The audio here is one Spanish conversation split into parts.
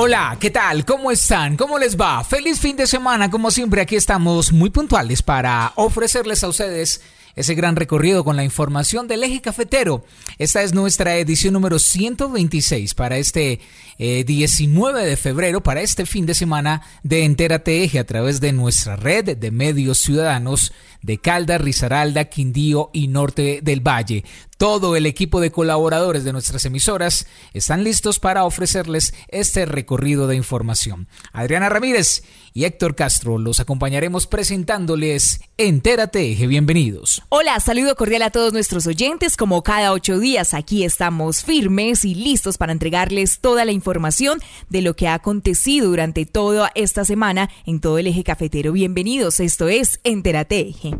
Hola, ¿qué tal? ¿Cómo están? ¿Cómo les va? Feliz fin de semana. Como siempre, aquí estamos muy puntuales para ofrecerles a ustedes ese gran recorrido con la información del eje cafetero. Esta es nuestra edición número 126 para este 19 eh, de febrero, para este fin de semana de Entérate Eje a través de nuestra red de medios ciudadanos de Calda, Risaralda, Quindío y Norte del Valle. Todo el equipo de colaboradores de nuestras emisoras están listos para ofrecerles este recorrido de información. Adriana Ramírez y Héctor Castro los acompañaremos presentándoles Entérate Eje. Bienvenidos. Hola, saludo cordial a todos nuestros oyentes. Como cada ocho días, aquí estamos firmes y listos para entregarles toda la información de lo que ha acontecido durante toda esta semana en todo el eje cafetero. Bienvenidos, esto es Entérate Eje.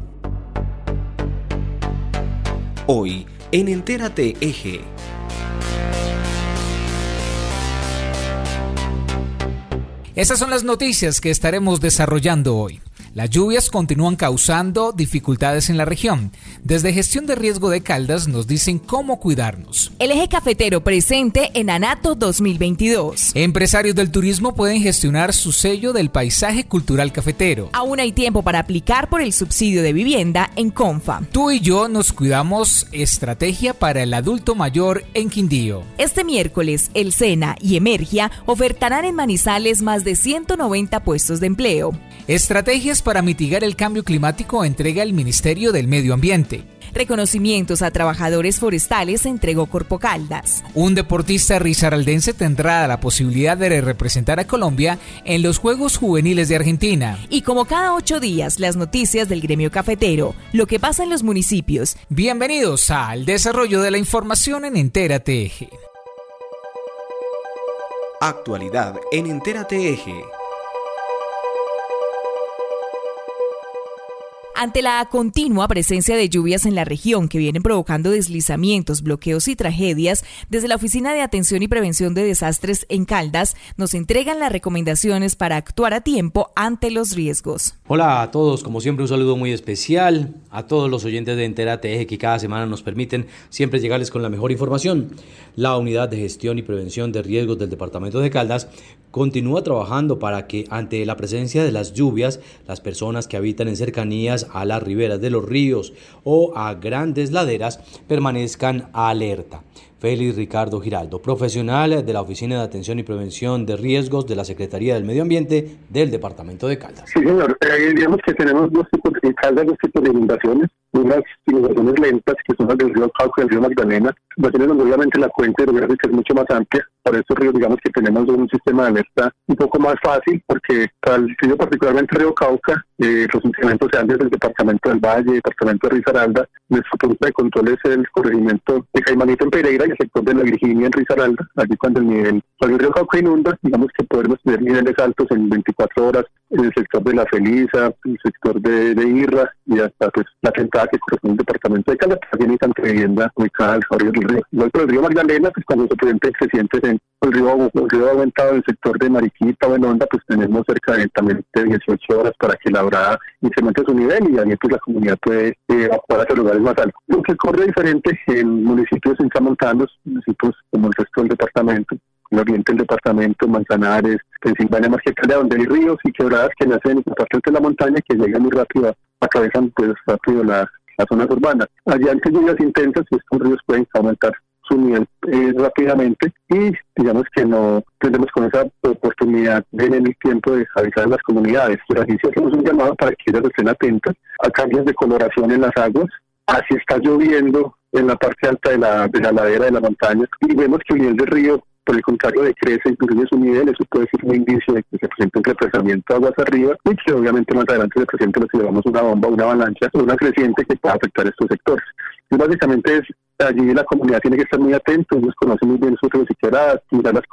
Hoy en Entérate Eje. Esas son las noticias que estaremos desarrollando hoy. Las lluvias continúan causando dificultades en la región. Desde Gestión de Riesgo de Caldas nos dicen cómo cuidarnos. El eje cafetero presente en Anato 2022. Empresarios del turismo pueden gestionar su sello del paisaje cultural cafetero. Aún hay tiempo para aplicar por el subsidio de vivienda en Confa. Tú y yo nos cuidamos estrategia para el adulto mayor en Quindío. Este miércoles, el SENA y Emergia ofertarán en Manizales más de 190 puestos de empleo. Estrategias para mitigar el cambio climático entrega el Ministerio del Medio Ambiente. Reconocimientos a trabajadores forestales entregó Corpo Caldas. Un deportista risaraldense tendrá la posibilidad de representar a Colombia en los Juegos Juveniles de Argentina. Y como cada ocho días, las noticias del gremio cafetero, lo que pasa en los municipios. Bienvenidos al desarrollo de la información en Entérate Eje. Actualidad en Entérate Eje. Ante la continua presencia de lluvias en la región que vienen provocando deslizamientos, bloqueos y tragedias, desde la Oficina de Atención y Prevención de Desastres en Caldas nos entregan las recomendaciones para actuar a tiempo ante los riesgos. Hola a todos, como siempre un saludo muy especial a todos los oyentes de Entérate Eje que cada semana nos permiten siempre llegarles con la mejor información. La Unidad de Gestión y Prevención de Riesgos del Departamento de Caldas continúa trabajando para que ante la presencia de las lluvias, las personas que habitan en cercanías a las riberas de los ríos o a grandes laderas permanezcan alerta. Félix Ricardo Giraldo, profesional de la Oficina de Atención y Prevención de Riesgos de la Secretaría del Medio Ambiente del Departamento de Caldas. Sí, señor. Eh, digamos que tenemos dos tipos de Caldas, dos tipos de inundaciones. Unas inundaciones lentas, que son las del río Cauca y el río Magdalena. Inundaciones donde obviamente la cuenta hidrográfica es mucho más amplia. Para estos ríos, digamos que tenemos un sistema de alerta un poco más fácil, porque para el río, particularmente río Cauca, eh, los incrementos se dan desde el Departamento del Valle, Departamento de Risaralda. Nuestro punto de control es el corregimiento de Caimanito en Pereira el sector de la Virginia en Risaralda, allí cuando el nivel, cuando el río Cauca inunda, digamos que podemos tener niveles altos en 24 horas en el sector de la Felisa, el sector de, de Irra y hasta pues la tentada que corresponde al departamento de Caldas, también hay tanta vivienda ubicada al del río. Igual por el río Magdalena, pues cuando se crecientes en el río, el río aumentado en el sector de Mariquita o en Onda, pues tenemos cerca de también de 18 horas para que la brada incremente su nivel y ahí pues la comunidad puede eh, evacuar hacia lugares más altos. Lo que ocurre diferente en municipios encamontanos, municipios como el resto del departamento, el oriente del departamento, Manzanares, Pensilvania, más que donde hay ríos y quebradas que nacen en la montaña que llegan muy rápido, atraviesan pues rápido las, zonas urbanas. Allá ante lluvias intensas, estos ríos pueden aumentar su nivel eh, rápidamente y digamos que no tenemos con esa oportunidad en el tiempo de avisar a las comunidades. Pero así hacemos un llamado para que ellas estén atentas a cambios de coloración en las aguas, así está lloviendo en la parte alta de la, de la ladera de la montaña y vemos que el nivel del río por el contrario decrece inclusive su nivel, eso puede ser un indicio de que se presenta un represamiento aguas arriba y que obviamente más adelante se presente si llevamos una bomba, una avalancha una creciente que pueda afectar estos sectores. Y básicamente es allí la comunidad tiene que estar muy atenta, ellos conocen muy bien sus y mirar las,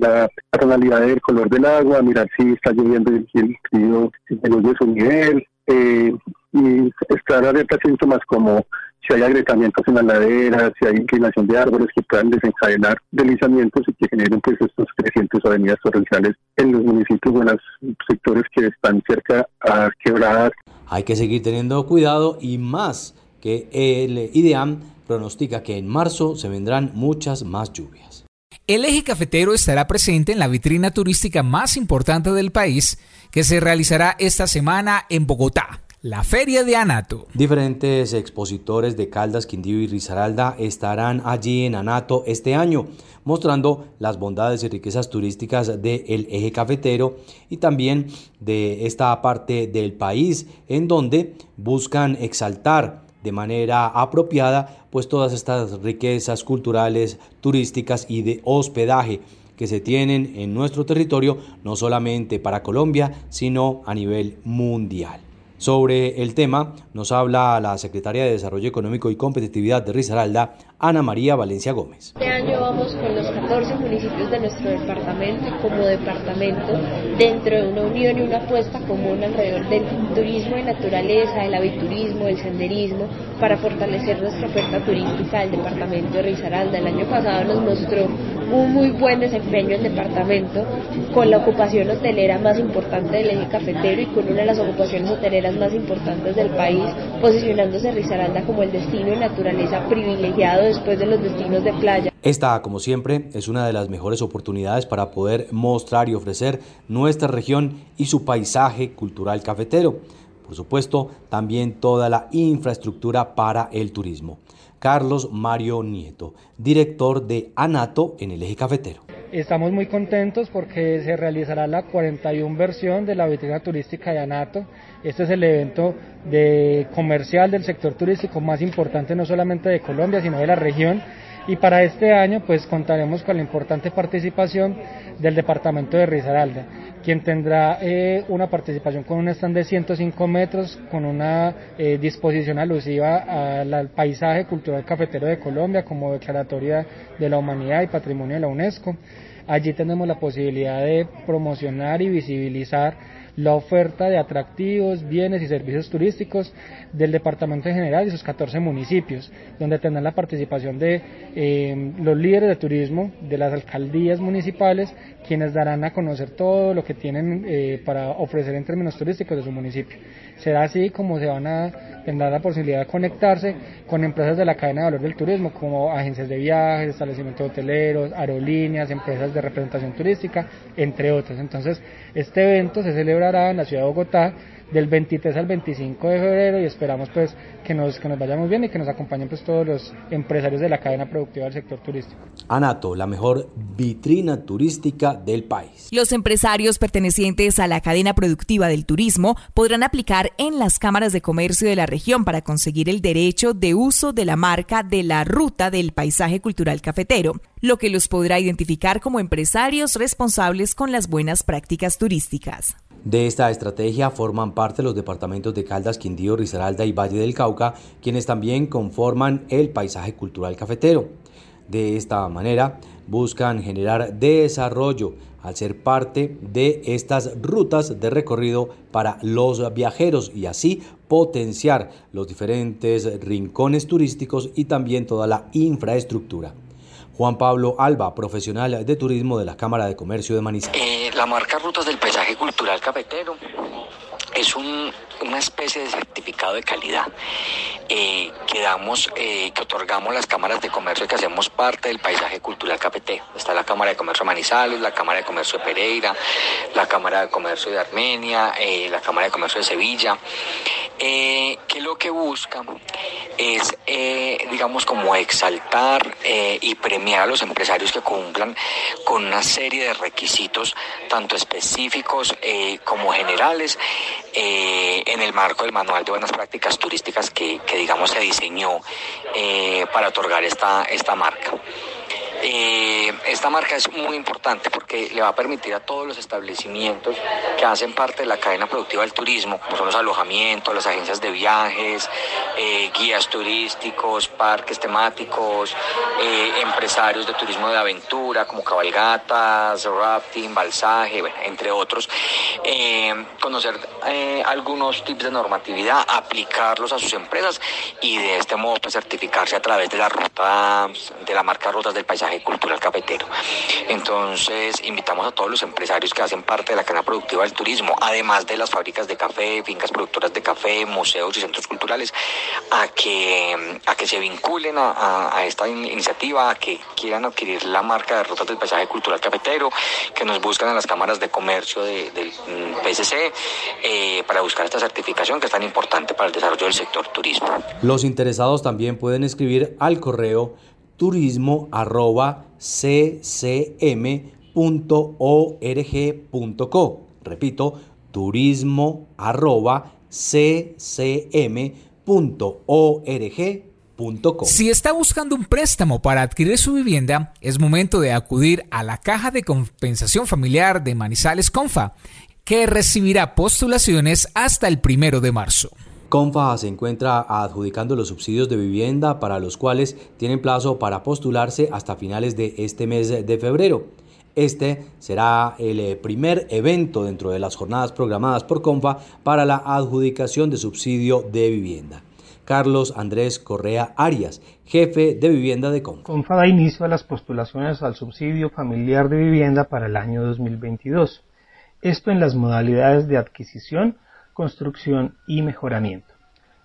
la, la, tonalidad del color del agua, mirar si está lloviendo y el río disminuye su nivel, eh, y estar alerta a síntomas como si hay agrietamientos en las laderas, si hay inclinación de árboles que puedan desencadenar deslizamientos y que generen pues estos crecientes avenidas torrenciales en los municipios o en los sectores que están cerca a quebradas. Hay que seguir teniendo cuidado y más que el IDEAM pronostica que en marzo se vendrán muchas más lluvias. El eje cafetero estará presente en la vitrina turística más importante del país que se realizará esta semana en Bogotá la Feria de Anato. Diferentes expositores de Caldas, Quindío y Risaralda estarán allí en Anato este año, mostrando las bondades y riquezas turísticas del eje cafetero y también de esta parte del país, en donde buscan exaltar de manera apropiada pues todas estas riquezas culturales, turísticas y de hospedaje que se tienen en nuestro territorio, no solamente para Colombia, sino a nivel mundial. Sobre el tema nos habla la secretaria de Desarrollo Económico y Competitividad de Risaralda, Ana María Valencia Gómez. Este año vamos con los 14 municipios de nuestro departamento como departamento dentro de una unión y una apuesta común alrededor del turismo de naturaleza, el aviturismo, el senderismo, para fortalecer nuestra oferta turística del departamento de Risaralda. El año pasado nos mostró un muy buen desempeño el departamento con la ocupación hotelera más importante del eje cafetero y con una de las ocupaciones hoteleras más importantes del país, posicionándose Risaralda como el destino de naturaleza privilegiado después de los destinos de playa. Esta, como siempre, es una de las mejores oportunidades para poder mostrar y ofrecer nuestra región y su paisaje cultural cafetero. Por supuesto, también toda la infraestructura para el turismo. Carlos Mario Nieto, director de ANATO en el eje cafetero. Estamos muy contentos porque se realizará la 41 versión de la vitrina turística de ANATO. Este es el evento de comercial del sector turístico más importante no solamente de Colombia, sino de la región. Y para este año pues contaremos con la importante participación del departamento de Risaralda quien tendrá eh, una participación con un stand de 105 metros, con una eh, disposición alusiva al paisaje cultural cafetero de Colombia como declaratoria de la humanidad y patrimonio de la UNESCO. Allí tenemos la posibilidad de promocionar y visibilizar la oferta de atractivos, bienes y servicios turísticos del Departamento en general y sus 14 municipios, donde tendrán la participación de eh, los líderes de turismo de las alcaldías municipales, quienes darán a conocer todo lo que tienen eh, para ofrecer en términos turísticos de su municipio. Será así como se van a tener la posibilidad de conectarse con empresas de la cadena de valor del turismo, como agencias de viajes, establecimientos hoteleros, aerolíneas, empresas de representación turística, entre otras. Entonces, este evento se celebrará en la ciudad de Bogotá del 23 al 25 de febrero y esperamos pues que nos, que nos vayamos bien y que nos acompañen pues todos los empresarios de la cadena productiva del sector turístico. Anato, la mejor vitrina turística del país. Los empresarios pertenecientes a la cadena productiva del turismo podrán aplicar en las cámaras de comercio de la región para conseguir el derecho de uso de la marca de la ruta del paisaje cultural cafetero, lo que los podrá identificar como empresarios responsables con las buenas prácticas turísticas. De esta estrategia forman parte los departamentos de Caldas, Quindío, Risaralda y Valle del Cauca, quienes también conforman el paisaje cultural cafetero. De esta manera buscan generar desarrollo al ser parte de estas rutas de recorrido para los viajeros y así potenciar los diferentes rincones turísticos y también toda la infraestructura. Juan Pablo Alba, profesional de turismo de la Cámara de Comercio de Manizales. Eh, la marca Rutas del Paisaje Cultural Cafetero es una especie de certificado de calidad. Eh, que damos, eh, que otorgamos las cámaras de comercio que hacemos parte del paisaje cultural cafetero. Está la Cámara de Comercio de Manizales, la Cámara de Comercio de Pereira, la Cámara de Comercio de Armenia, la Cámara de Comercio de Sevilla, que lo que busca es, digamos, como exaltar y premiar a los empresarios que cumplan con una serie de requisitos, tanto específicos eh, como generales, eh, en el marco del Manual de Buenas Prácticas Turísticas que, digamos, se diseñó eh, para otorgar esta, esta marca. Eh, esta marca es muy importante porque le va a permitir a todos los establecimientos que hacen parte de la cadena productiva del turismo, como son los alojamientos, las agencias de viajes, eh, guías turísticos, parques temáticos, eh, empresarios de turismo de aventura como cabalgatas, rafting, balsaje, entre otros, conocer algunos tips de normatividad, aplicarlos a sus empresas y de este modo pues, certificarse a través de la ruta, de la marca Rutas del Paisaje Cultural Cafetero. Entonces, invitamos a todos los empresarios que hacen parte de la cadena productiva del turismo, además de las fábricas de café, fincas productoras de café, museos y centros culturales, a que, a que se vinculen a, esta iniciativa, a que quieran adquirir la marca de Rutas del Paisaje Cultural Cafetero, que nos buscan en las cámaras de comercio del mm, PSC eh, para buscar esta certificación que es tan importante para el desarrollo del sector turismo. Los interesados también pueden escribir al correo turismo arroba ccm.org.co. Repito, turismo arroba ccm.org.co. Si está buscando un préstamo para adquirir su vivienda, es momento de acudir a la Caja de Compensación Familiar de Manizales Confa, que recibirá postulaciones hasta el primero de marzo. Confa se encuentra adjudicando los subsidios de vivienda para los cuales tienen plazo para postularse hasta finales de este mes de febrero. Este será el eh, primer evento dentro de las jornadas programadas por Confa para la adjudicación de subsidio de vivienda. Carlos Andrés Correa Arias, jefe de vivienda de Confa. Confa da inicio a las postulaciones al subsidio familiar de vivienda para el año 2022. Esto en las modalidades de adquisición, construcción y mejoramiento.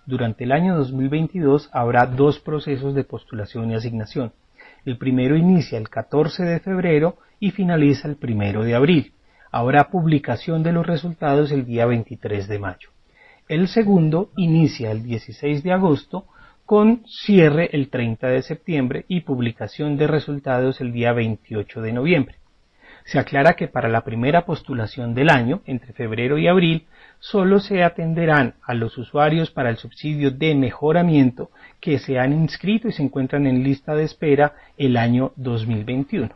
Durante el año 2022 habrá dos procesos de postulación y asignación. El primero inicia el 14 de febrero y finaliza el 1 de abril. Habrá publicación de los resultados el día 23 de mayo. El segundo inicia el 16 de agosto con cierre el 30 de septiembre y publicación de resultados el día 28 de noviembre. Se aclara que para la primera postulación del año, entre febrero y abril, solo se atenderán a los usuarios para el subsidio de mejoramiento que se han inscrito y se encuentran en lista de espera el año 2021.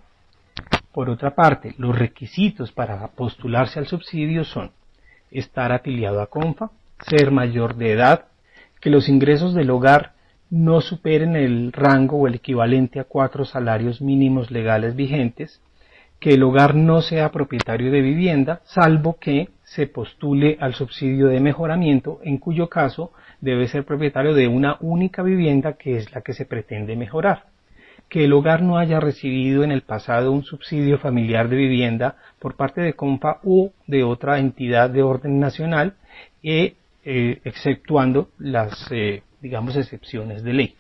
Por otra parte, los requisitos para postularse al subsidio son estar afiliado a CONFA, ser mayor de edad, que los ingresos del hogar no superen el rango o el equivalente a cuatro salarios mínimos legales vigentes, que el hogar no sea propietario de vivienda, salvo que se postule al subsidio de mejoramiento, en cuyo caso debe ser propietario de una única vivienda que es la que se pretende mejorar. Que el hogar no haya recibido en el pasado un subsidio familiar de vivienda por parte de CONFA u de otra entidad de orden nacional, e, eh, exceptuando las, eh, digamos, excepciones de ley.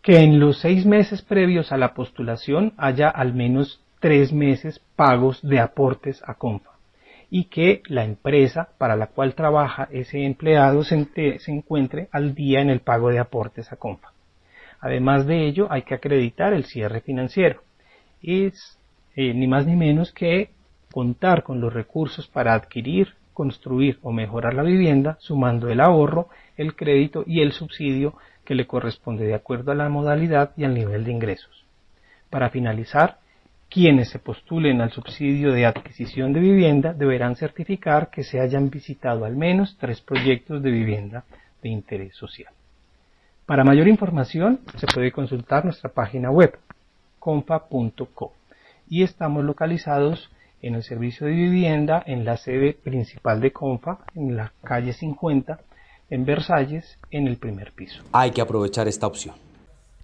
Que en los seis meses previos a la postulación haya al menos tres meses pagos de aportes a CONFA y que la empresa para la cual trabaja ese empleado se, encuentre al día en el pago de aportes a CONFA. Además de ello, hay que acreditar el cierre financiero. Es eh, ni más ni menos que contar con los recursos para adquirir, construir o mejorar la vivienda, sumando el ahorro, el crédito y el subsidio que le corresponde de acuerdo a la modalidad y al nivel de ingresos. Para finalizar, quienes se postulen al subsidio de adquisición de vivienda deberán certificar que se hayan visitado al menos tres proyectos de vivienda de interés social. Para mayor información se puede consultar nuestra página web confa.co y estamos localizados en el servicio de vivienda en la sede principal de Confa en la calle 50 en Versalles en el primer piso. Hay que aprovechar esta opción.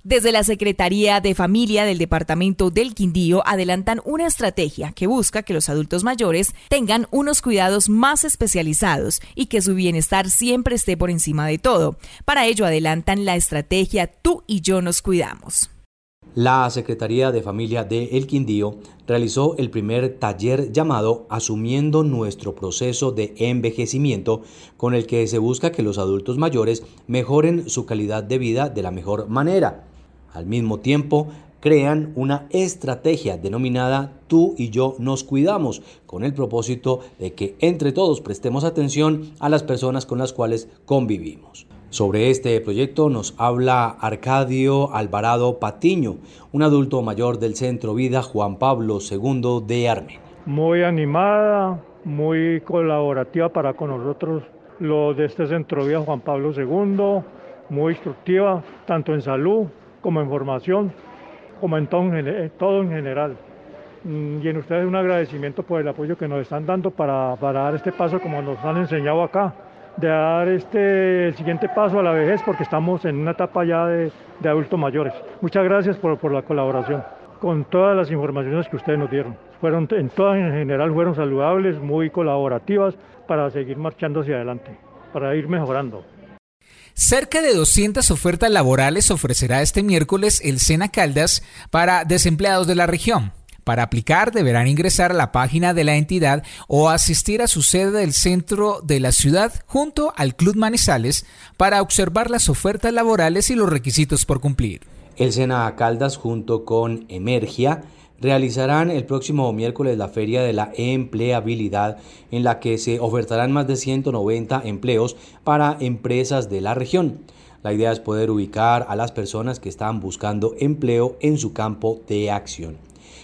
Desde la Secretaría de Familia del Departamento del Quindío adelantan una estrategia que busca que los adultos mayores tengan unos cuidados más especializados y que su bienestar siempre esté por encima de todo. Para ello adelantan la estrategia Tú y yo nos cuidamos. La Secretaría de Familia de El Quindío realizó el primer taller llamado Asumiendo nuestro proceso de envejecimiento, con el que se busca que los adultos mayores mejoren su calidad de vida de la mejor manera. Al mismo tiempo, crean una estrategia denominada Tú y yo nos cuidamos, con el propósito de que entre todos prestemos atención a las personas con las cuales convivimos. Sobre este proyecto nos habla Arcadio Alvarado Patiño, un adulto mayor del Centro Vida Juan Pablo II de Armenia. Muy animada, muy colaborativa para con nosotros los de este Centro Vida Juan Pablo II, muy instructiva, tanto en salud como en formación, como en todo en, general. Mm, y en ustedes un agradecimiento por el apoyo que nos están dando para, para dar este paso como nos han enseñado acá de dar este, el siguiente paso a la vejez porque estamos en una etapa ya de, adultos mayores. Muchas gracias por, por, la colaboración con todas las informaciones que ustedes nos dieron. Fueron, en todas en general fueron saludables, muy colaborativas para seguir marchando hacia adelante, para ir mejorando. Cerca de 200 ofertas laborales ofrecerá este miércoles el Sena Caldas para desempleados de la región. Para aplicar deberán ingresar a la página de la entidad o asistir a su sede del centro de la ciudad junto al Club Manizales para observar las ofertas laborales y los requisitos por cumplir. El Sena Caldas junto con Emergia realizarán el próximo miércoles la Feria de la Empleabilidad en la que se ofertarán más de 190 empleos para empresas de la región. La idea es poder ubicar a las personas que están buscando empleo en su campo de acción.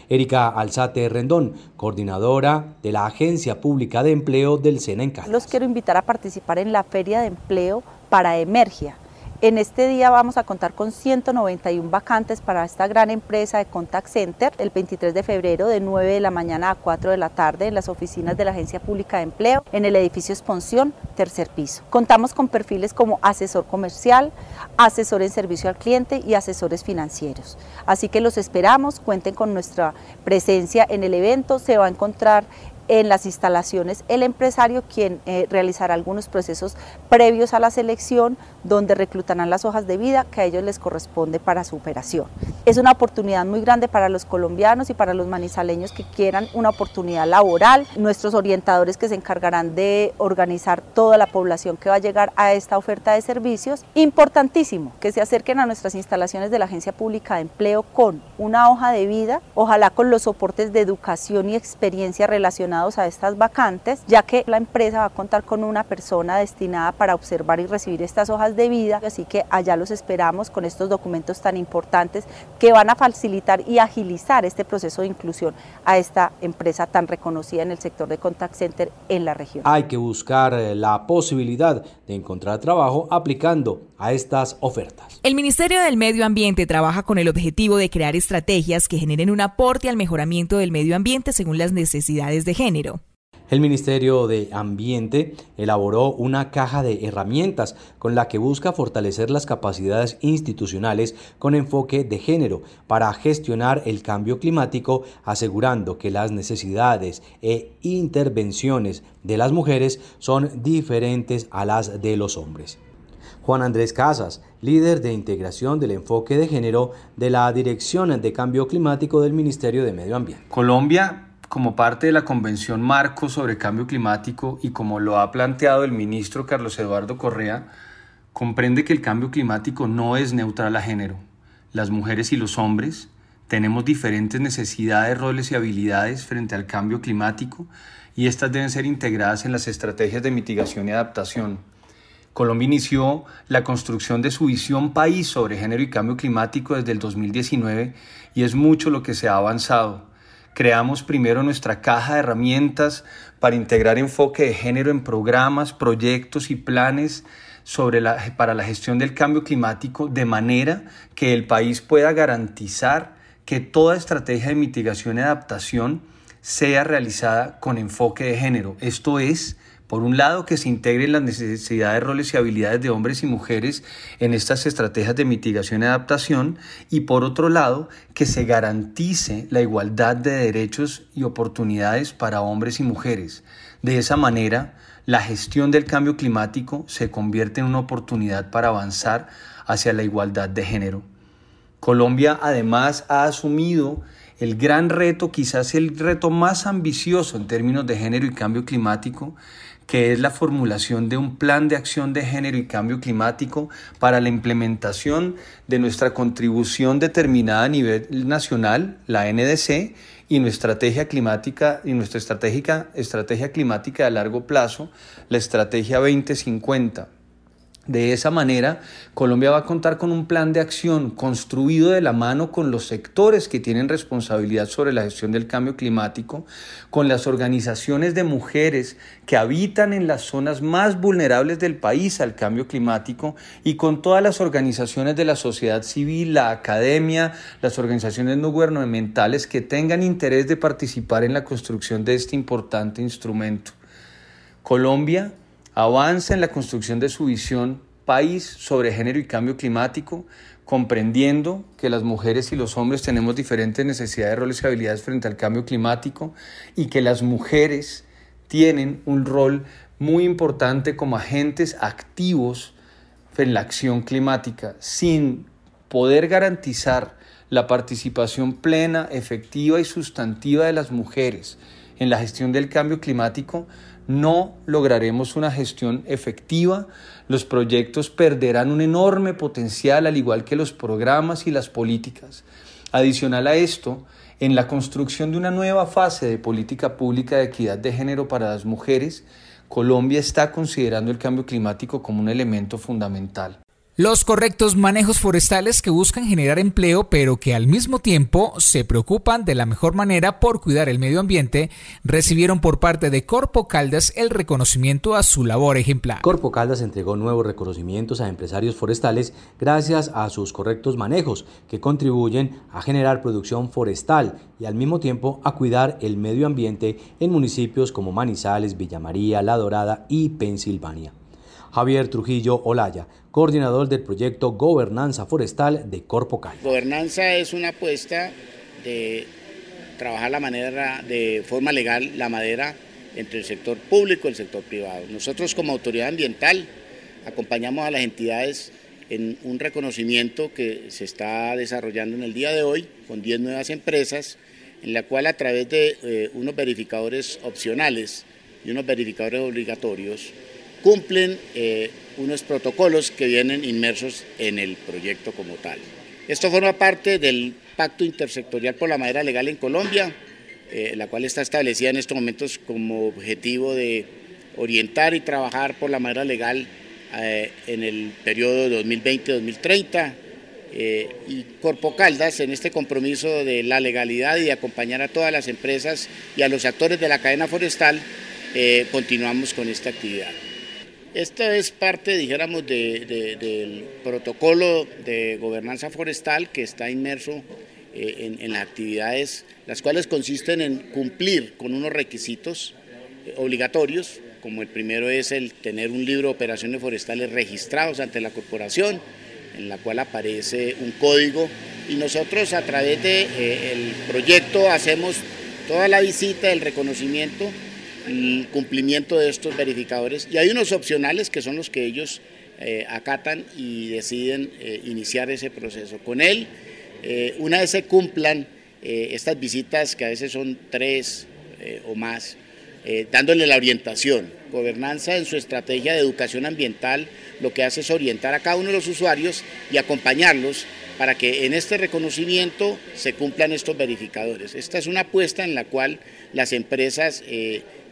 Erika Alzate Rendón, coordinadora de la Agencia Pública de Empleo del SENA en Los quiero invitar a participar en la Feria de Empleo para Emergia en este día vamos a contar con 191 vacantes para esta gran empresa de Contact Center el 23 de febrero de 9 de la mañana a 4 de la tarde en las oficinas de la Agencia Pública de Empleo en el edificio Expansión, tercer piso. Contamos con perfiles como asesor comercial, asesor en servicio al cliente y asesores financieros. Así que los esperamos, cuenten con nuestra presencia en el evento, se va a encontrar en las instalaciones el empresario quien eh, realizará algunos procesos previos a la selección donde reclutarán las hojas de vida que a ellos les corresponde para su operación. Es una oportunidad muy grande para los colombianos y para los manizaleños que quieran una oportunidad laboral. Nuestros orientadores que se encargarán de organizar toda la población que va a llegar a esta oferta de servicios. Importantísimo que se acerquen a nuestras instalaciones de la Agencia Pública de Empleo con una hoja de vida, ojalá con los soportes de educación y experiencia relacionados a estas vacantes, ya que la empresa va a contar con una persona destinada para observar y recibir estas hojas de vida, así que allá los esperamos con estos documentos tan importantes que van a facilitar y agilizar este proceso de inclusión a esta empresa tan reconocida en el sector de contact center en la región. Hay que buscar eh, la posibilidad de encontrar trabajo aplicando a estas ofertas. El Ministerio del Medio Ambiente trabaja con el objetivo de crear estrategias que generen un aporte al mejoramiento del medio ambiente según las necesidades de género el Ministerio de Ambiente elaboró una caja de herramientas con la que busca fortalecer las capacidades institucionales con enfoque de género para gestionar el cambio climático, asegurando que las necesidades e intervenciones de las mujeres son diferentes a las de los hombres. Juan Andrés Casas, líder de integración del enfoque de género de la Dirección de Cambio Climático del Ministerio de Medio Ambiente. Colombia como parte de la Convención Marco sobre Cambio Climático y como lo ha planteado el ministro Carlos Eduardo Correa, comprende que el cambio climático no es neutral a género. Las mujeres y los hombres tenemos diferentes necesidades, roles y habilidades frente al cambio climático y estas deben ser integradas en las estrategias de mitigación y adaptación. Colombia inició la construcción de su visión país sobre género y cambio climático desde el 2019 y es mucho lo que se ha avanzado. Creamos primero nuestra caja de herramientas para integrar enfoque de género en programas, proyectos y planes sobre la, para la gestión del cambio climático de manera que el país pueda garantizar que toda estrategia de mitigación y adaptación sea realizada con enfoque de género. Esto es, por un lado, que se integren las necesidades, roles y habilidades de hombres y mujeres en estas estrategias de mitigación y adaptación y por otro lado, que se garantice la igualdad de derechos y oportunidades para hombres y mujeres. De esa manera, la gestión del cambio climático se convierte en una oportunidad para avanzar hacia la igualdad de género. Colombia además ha asumido el gran reto, quizás el reto más ambicioso en términos de género y cambio climático, que es la formulación de un plan de acción de género y cambio climático para la implementación de nuestra contribución determinada a nivel nacional, la NDC, y nuestra estrategia climática y nuestra estratégica, estrategia climática a largo plazo, la estrategia 2050. De esa manera, Colombia va a contar con un plan de acción construido de la mano con los sectores que tienen responsabilidad sobre la gestión del cambio climático, con las organizaciones de mujeres que habitan en las zonas más vulnerables del país al cambio climático y con todas las organizaciones de la sociedad civil, la academia, las organizaciones no gubernamentales que tengan interés de participar en la construcción de este importante instrumento. Colombia avanza en la construcción de su visión país sobre género y cambio climático, comprendiendo que las mujeres y los hombres tenemos diferentes necesidades, roles y habilidades frente al cambio climático y que las mujeres tienen un rol muy importante como agentes activos en la acción climática, sin poder garantizar la participación plena, efectiva y sustantiva de las mujeres en la gestión del cambio climático, no lograremos una gestión efectiva, los proyectos perderán un enorme potencial al igual que los programas y las políticas. Adicional a esto, en la construcción de una nueva fase de política pública de equidad de género para las mujeres, Colombia está considerando el cambio climático como un elemento fundamental. Los correctos manejos forestales que buscan generar empleo pero que al mismo tiempo se preocupan de la mejor manera por cuidar el medio ambiente recibieron por parte de Corpo Caldas el reconocimiento a su labor ejemplar. Corpo Caldas entregó nuevos reconocimientos a empresarios forestales gracias a sus correctos manejos que contribuyen a generar producción forestal y al mismo tiempo a cuidar el medio ambiente en municipios como Manizales, Villa María, La Dorada y Pensilvania. Javier Trujillo Olaya, coordinador del proyecto Gobernanza Forestal de Corpocal. Gobernanza es una apuesta de trabajar la manera de forma legal la madera entre el sector público y el sector privado. Nosotros como autoridad ambiental acompañamos a las entidades en un reconocimiento que se está desarrollando en el día de hoy con 10 nuevas empresas, en la cual a través de eh, unos verificadores opcionales y unos verificadores obligatorios cumplen eh, unos protocolos que vienen inmersos en el proyecto como tal. Esto forma parte del Pacto Intersectorial por la Madera Legal en Colombia, eh, la cual está establecida en estos momentos como objetivo de orientar y trabajar por la madera legal eh, en el periodo 2020-2030. y Corpo Caldas en este compromiso de la legalidad y de acompañar a todas las empresas y a los actores de la cadena forestal, continuamos con esta actividad. Esta es parte, dijéramos, del protocolo de gobernanza forestal que está inmerso eh, en, las actividades, las cuales consisten en cumplir con unos requisitos eh, obligatorios, como el primero es el tener un libro de operaciones forestales registrados ante la corporación, en la cual aparece un código, y nosotros a través del de, eh, proyecto hacemos toda la visita, el reconocimiento, el cumplimiento de estos verificadores y hay unos opcionales que son los que ellos eh, acatan y deciden eh, iniciar ese proceso. Con él, eh, una vez se cumplan estas visitas, que a veces son tres o más, dándole la orientación. Gobernanza en su estrategia de educación ambiental lo que hace es orientar a cada uno de los usuarios y acompañarlos para que en este reconocimiento se cumplan estos verificadores. Esta es una apuesta en la cual las empresas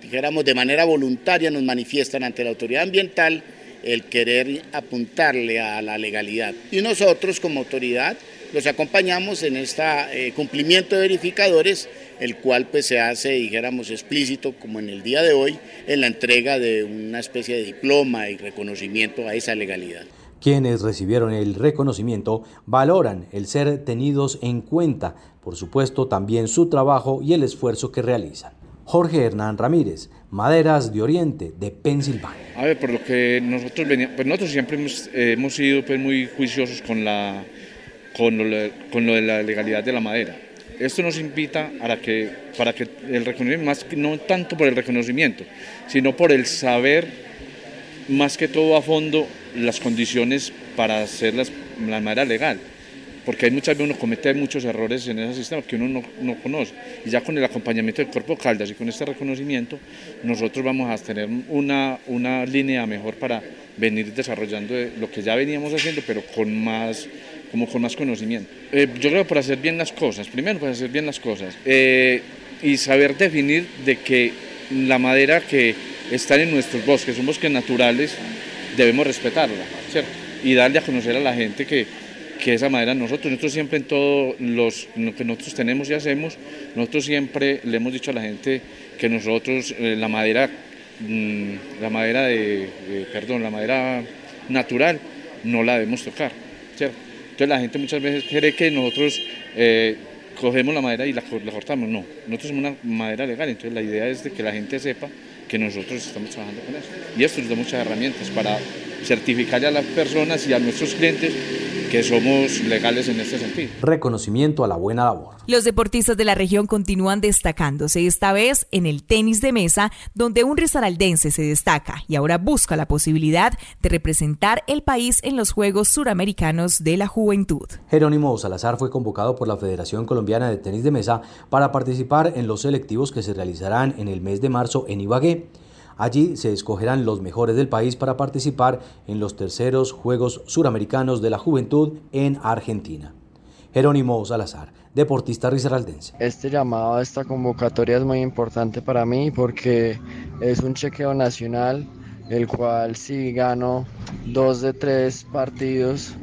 dijéramos, de manera voluntaria nos manifiestan ante la autoridad ambiental el querer apuntarle a la legalidad. Y nosotros como autoridad los acompañamos en este cumplimiento de verificadores, el cual pues se hace, dijéramos, explícito, como en el día de hoy, en la entrega de una especie de diploma y reconocimiento a esa legalidad. Quienes recibieron el reconocimiento valoran el ser tenidos en cuenta, por supuesto también su trabajo y el esfuerzo que realizan. Jorge Hernán Ramírez, Maderas de Oriente, de Pensilvania. A ver, por lo que nosotros veníamos, pues nosotros siempre hemos, sido pues, muy juiciosos con, la, con, lo, de la legalidad de la madera. Esto nos invita a que, para que el reconocimiento, más no tanto por el reconocimiento, sino por el saber más que todo a fondo las condiciones para hacer la madera legal porque hay muchas veces uno comete muchos errores en ese sistema que uno no, conoce. Y ya con el acompañamiento del Cuerpo Caldas y con este reconocimiento, nosotros vamos a tener una, una línea mejor para venir desarrollando lo que ya veníamos haciendo, pero con más, como con más conocimiento. Eh, yo creo que por hacer bien las cosas, primero por hacer bien las cosas, eh, y saber definir de que la madera que está en nuestros bosques, son bosques naturales, debemos respetarla, ¿cierto? Y darle a conocer a la gente que, que esa madera nosotros, nosotros siempre en todo los, lo que nosotros tenemos y hacemos, nosotros siempre le hemos dicho a la gente que nosotros eh, la madera, mm, la madera de, perdón, la madera natural no la debemos tocar. Entonces la gente muchas veces cree que nosotros eh, cogemos la madera y la, la, cortamos, no, nosotros somos una madera legal, entonces la idea es de que la gente sepa que nosotros estamos trabajando con eso. Y esto nos da muchas herramientas para certificarle a las personas y a nuestros clientes que somos legales en este sentido. Reconocimiento a la buena labor. Los deportistas de la región continúan destacándose, esta vez en el tenis de mesa, donde un risaraldense se destaca y ahora busca la posibilidad de representar el país en los Juegos Suramericanos de la Juventud. Jerónimo Salazar fue convocado por la Federación Colombiana de Tenis de Mesa para participar en los selectivos que se realizarán en el mes de marzo en Ibagué. Allí se escogerán los mejores del país para participar en los terceros Juegos Suramericanos de la Juventud en Argentina. Jerónimo Salazar, deportista risaraldense. Este llamado esta convocatoria es muy importante para mí porque es un chequeo nacional, el cual si gano dos de tres partidos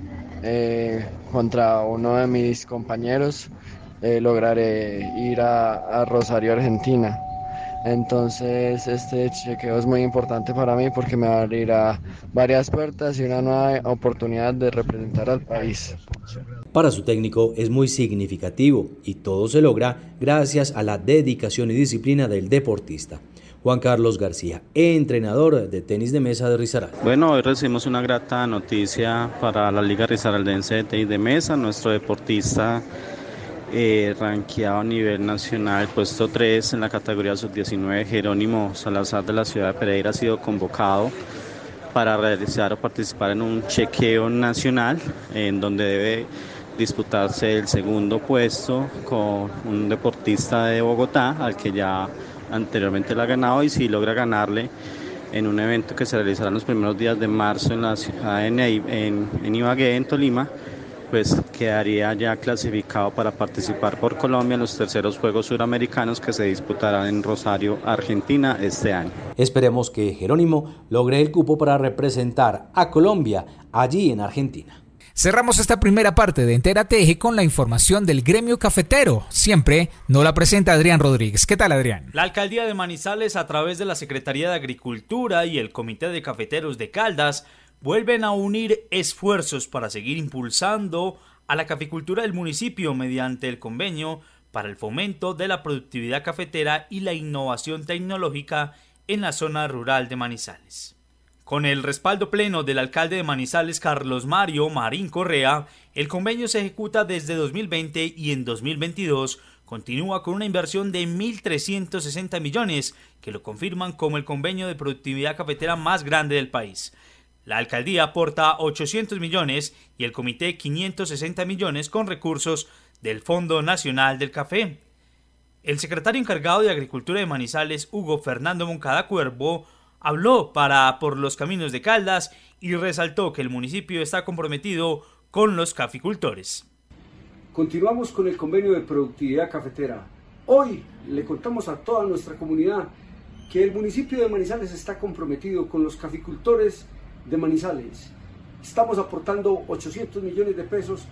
eh, contra uno de mis compañeros, eh, lograré ir a Rosario, Argentina. Entonces este chequeo es muy importante para mí porque me va a abrir a varias puertas y una nueva oportunidad de representar al país. Para su técnico es muy significativo y todo se logra gracias a la dedicación y disciplina del deportista. Juan Carlos García, entrenador de tenis de mesa de Rizaral. Bueno, hoy recibimos una grata noticia para la Liga Risaraldense de tenis de mesa. Nuestro deportista eh, ranqueado a nivel nacional, puesto 3 en la categoría sub-19, Jerónimo Salazar de la ciudad de Pereira ha sido convocado para realizar o participar en un chequeo nacional en donde debe disputarse el segundo puesto con un deportista de Bogotá al que ya anteriormente lo ha ganado y si logra ganarle en un evento que se realizará en los primeros días de marzo en la ciudad en, en Ibagué, en Tolima, pues quedaría ya clasificado para participar por Colombia en los terceros Juegos Suramericanos que se disputarán en Rosario, Argentina, este año. Esperemos que Jerónimo logre el cupo para representar a Colombia allí en Argentina. Cerramos esta primera parte de Entérate Eje con la información del gremio cafetero. Siempre nos la presenta Adrián Rodríguez. ¿Qué tal, Adrián? La alcaldía de Manizales, a través de la Secretaría de Agricultura y el Comité de Cafeteros de Caldas, vuelven a unir esfuerzos para seguir impulsando a la caficultura del municipio mediante el convenio para el fomento de la productividad cafetera y la innovación tecnológica en la zona rural de Manizales. Con el respaldo pleno del alcalde de Manizales Carlos Mario Marín Correa, el convenio se ejecuta desde 2020 y en 2022 continúa con una inversión de 1.360 millones que lo confirman como el convenio de productividad cafetera más grande del país. La alcaldía aporta 800 millones y el comité 560 millones con recursos del Fondo Nacional del Café. El secretario encargado de Agricultura de Manizales, Hugo Fernando Moncada Cuervo, habló para Por los Caminos de Caldas y resaltó que el municipio está comprometido con los caficultores. Continuamos con el convenio de productividad cafetera. Hoy le contamos a toda nuestra comunidad que el municipio de Manizales está comprometido con los caficultores de Manizales. Estamos aportando 800 millones de pesos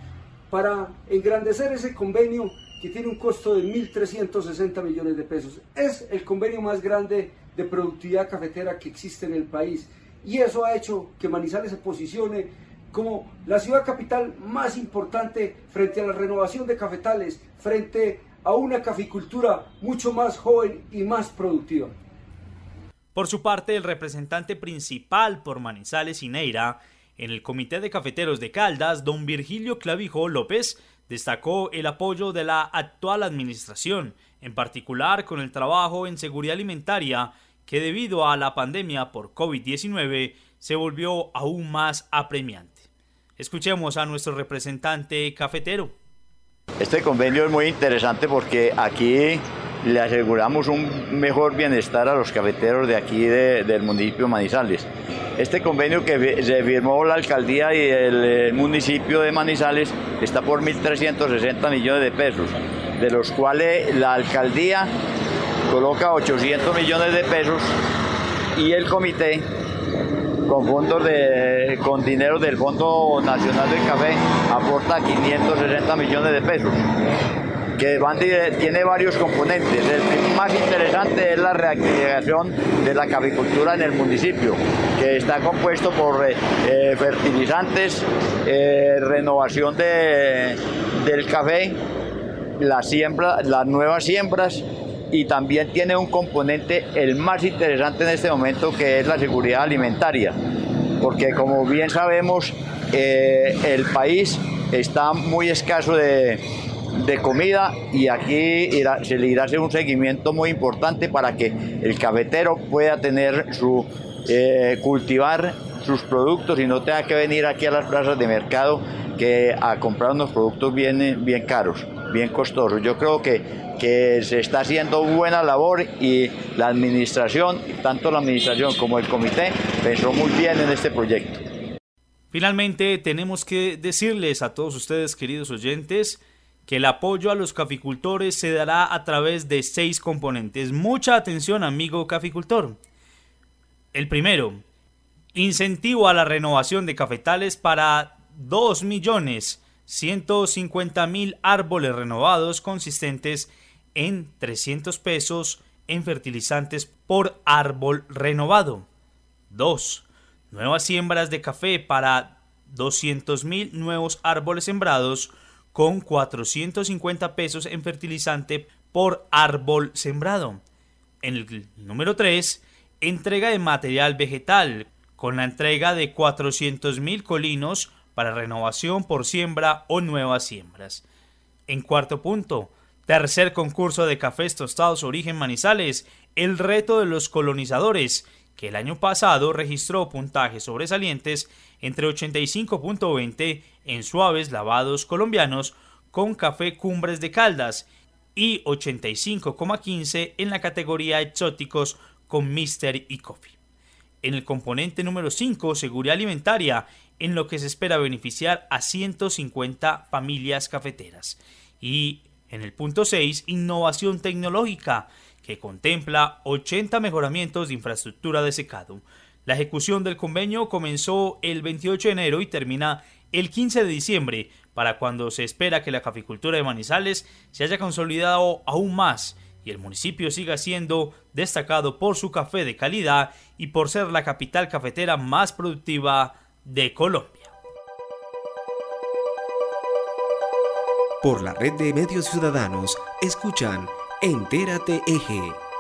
para engrandecer ese convenio que tiene un costo de 1.360 millones de pesos. Es el convenio más grande de productividad cafetera que existe en el país y eso ha hecho que Manizales se posicione como la ciudad capital más importante frente a la renovación de cafetales, frente a una caficultura mucho más joven y más productiva. Por su parte, el representante principal por Manizales y Neira en el Comité de Cafeteros de Caldas, don Virgilio Clavijo López, destacó el apoyo de la actual administración, en particular con el trabajo en seguridad alimentaria, que debido a la pandemia por COVID-19 se volvió aún más apremiante. Escuchemos a nuestro representante cafetero. Este convenio es muy interesante porque aquí le aseguramos un mejor bienestar a los cafeteros de aquí del municipio de Manizales. Este convenio que se firmó la alcaldía y el, municipio de Manizales está por 1.360 millones de pesos, de los cuales la alcaldía coloca 800 millones de pesos y el comité con fondos de, con dinero del Fondo Nacional del Café, aporta 560 millones de pesos que tiene varios componentes. El más interesante es la reactivación de la caficultura en el municipio, que está compuesto por eh, eh, fertilizantes, eh, renovación de, del café, la siembra, las nuevas siembras y también tiene un componente el más interesante en este momento que es la seguridad alimentaria, porque como bien sabemos el país está muy escaso de, de comida y aquí se le irá a hacer un seguimiento muy importante para que el cafetero pueda tener su eh, cultivar sus productos y no tenga que venir aquí a las plazas de mercado que a comprar unos productos bien, bien caros, bien costosos. Yo creo que, que se está haciendo buena labor y la administración, tanto la administración como el comité, pensó muy bien en este proyecto. Finalmente, tenemos que decirles a todos ustedes, queridos oyentes, que el apoyo a los caficultores se dará a través de seis componentes. Mucha atención, amigo caficultor. El primero, incentivo a la renovación de cafetales para 2.150.000 árboles renovados consistentes en 300 pesos en fertilizantes por árbol renovado. 2. Nuevas siembras de café para 200.000 nuevos árboles sembrados con 450 pesos en fertilizante por árbol sembrado. En el número 3, entrega de material vegetal, con la entrega de 400.000 colinos para renovación por siembra o nuevas siembras. En cuarto punto, tercer concurso de cafés tostados origen Manizales, el reto de los colonizadores, que el año pasado registró puntajes sobresalientes entre 85.20 en suaves lavados colombianos con café Cumbres de Caldas y 85,15 en la categoría exóticos con Mister y Coffee. En el componente número 5, seguridad alimentaria, en lo que se espera beneficiar a 150 familias cafeteras. Y en el punto 6, innovación tecnológica, que contempla 80 mejoramientos de infraestructura de secado. La ejecución del convenio comenzó el 28 de enero y termina el 15 de diciembre, para cuando se espera que la caficultura de Manizales se haya consolidado aún más y el municipio siga siendo destacado por su café de calidad y por ser la capital cafetera más productiva de Colombia. Por la red de medios ciudadanos, escuchan Entérate Eje.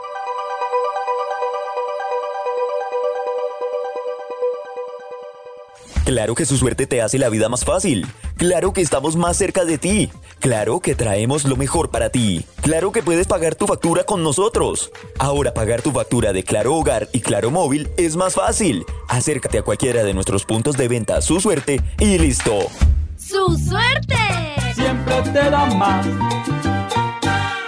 Claro que su suerte te hace la vida más fácil. Claro que estamos más cerca de ti. Claro que traemos lo mejor para ti. Claro que puedes pagar tu factura con nosotros. Ahora pagar tu factura de Claro Hogar y Claro Móvil es más fácil. Acércate a cualquiera de nuestros puntos de venta Su Suerte y listo. ¡Su suerte! Siempre te da más.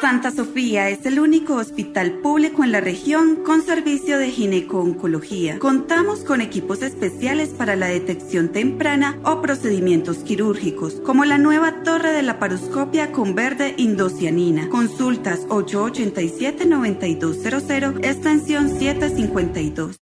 Santa Sofía es el único hospital público en la región con servicio de gineco-oncología. Contamos con equipos especiales para la detección temprana o procedimientos quirúrgicos, como la nueva torre de la paroscopia con verde indocianina. Consultas 887-9200, extensión 752.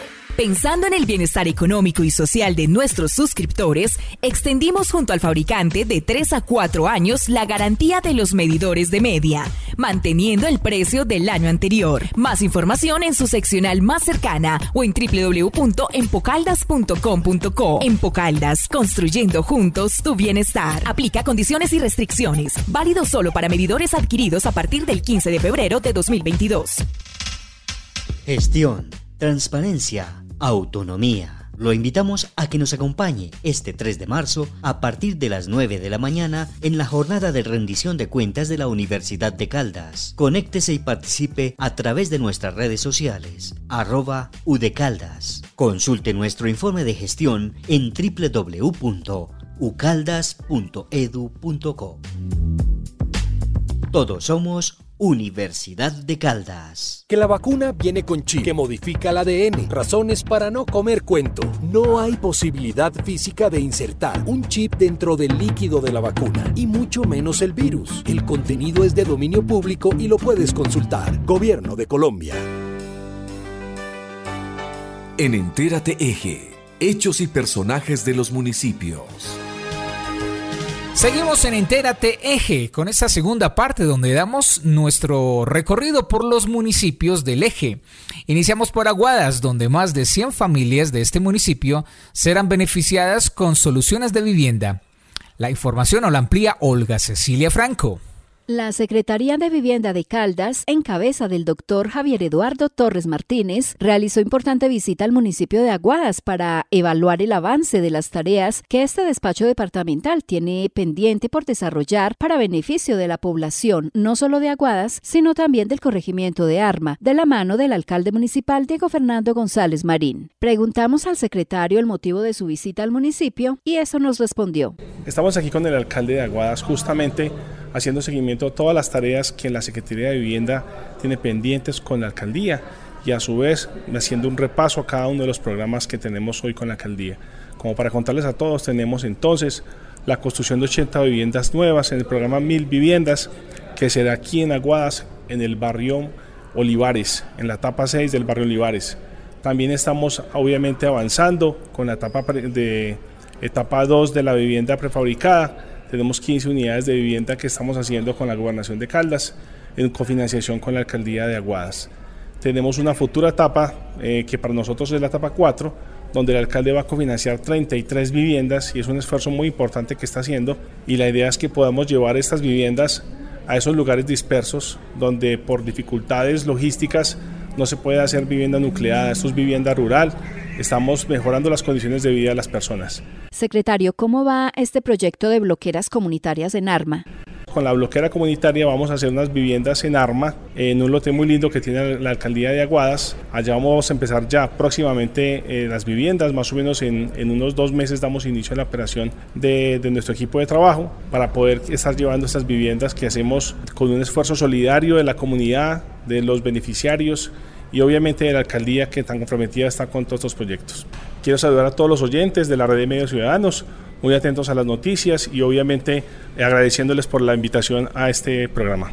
Pensando en el bienestar económico y social de nuestros suscriptores, extendimos junto al fabricante de 3 a 4 años la garantía de los medidores de media, manteniendo el precio del año anterior. Más información en su seccional más cercana o en www.empocaldas.com.co. Empocaldas, construyendo juntos tu bienestar. Aplica condiciones y restricciones. Válido solo para medidores adquiridos a partir del 15 de febrero de 2022. Gestión, transparencia autonomía. Lo invitamos a que nos acompañe este 3 de marzo a partir de las 9 de la mañana en la jornada de rendición de cuentas de la Universidad de Caldas. Conéctese y participe a través de nuestras redes sociales, arroba udecaldas. Consulte nuestro informe de gestión en www ucaldas.edu.co. Todos somos Universidad de Caldas. Que la vacuna viene con chip que modifica el ADN. Razones para no comer cuento. No hay posibilidad física de insertar un chip dentro del líquido de la vacuna y mucho menos el virus. El contenido es de dominio público y lo puedes consultar. Gobierno de Colombia. En Entérate Eje, hechos y personajes de los municipios. Seguimos en Entérate Eje con esta segunda parte donde damos nuestro recorrido por los municipios del Eje. Iniciamos por Aguadas, donde más de 100 familias de este municipio serán beneficiadas con soluciones de vivienda. La información nos la amplía Olga Cecilia Franco. La Secretaría de Vivienda de Caldas, en cabeza del doctor Javier Eduardo Torres Martínez, realizó importante visita al municipio de Aguadas para evaluar el avance de las tareas que este despacho departamental tiene pendiente por desarrollar para beneficio de la población, no solo de Aguadas, sino también del corregimiento de Arma, de la mano del alcalde municipal Diego Fernando González Marín. Preguntamos al secretario el motivo de su visita al municipio y eso nos respondió. Estamos aquí con el alcalde de Aguadas justamente haciendo seguimiento a todas las tareas que la Secretaría de Vivienda tiene pendientes con la alcaldía y a su vez haciendo un repaso a cada uno de los programas que tenemos hoy con la alcaldía. Como para contarles a todos, tenemos entonces la construcción de 80 viviendas nuevas en el programa Mil Viviendas, que será aquí en Aguadas, en el barrio Olivares, en la etapa 6 del barrio Olivares. También estamos obviamente avanzando con la etapa de etapa 2 de la vivienda prefabricada tenemos 15 unidades de vivienda que estamos haciendo con la gobernación de Caldas en cofinanciación con la alcaldía de Aguadas. Tenemos una futura etapa eh, que para nosotros es la etapa 4, donde el alcalde va a cofinanciar 33 viviendas y es un esfuerzo muy importante que está haciendo y la idea es que podamos llevar estas viviendas a esos lugares dispersos donde por dificultades logísticas no se puede hacer vivienda nucleada, esto es vivienda rural, estamos mejorando las condiciones de vida de las personas. Secretario, ¿cómo va este proyecto de bloqueras comunitarias en Arma? Con la bloquera comunitaria vamos a hacer unas viviendas en Arma, en un lote muy lindo que tiene la alcaldía de Aguadas. Allá vamos a empezar ya próximamente eh, las viviendas, más o menos en, unos dos meses damos inicio a la operación de, de nuestro equipo de trabajo para poder estar llevando estas viviendas que hacemos con un esfuerzo solidario de la comunidad, de los beneficiarios y obviamente de la alcaldía que tan comprometida está con todos estos proyectos. Quiero saludar a todos los oyentes de la red de medios ciudadanos, muy atentos a las noticias y obviamente agradeciéndoles por la invitación a este programa.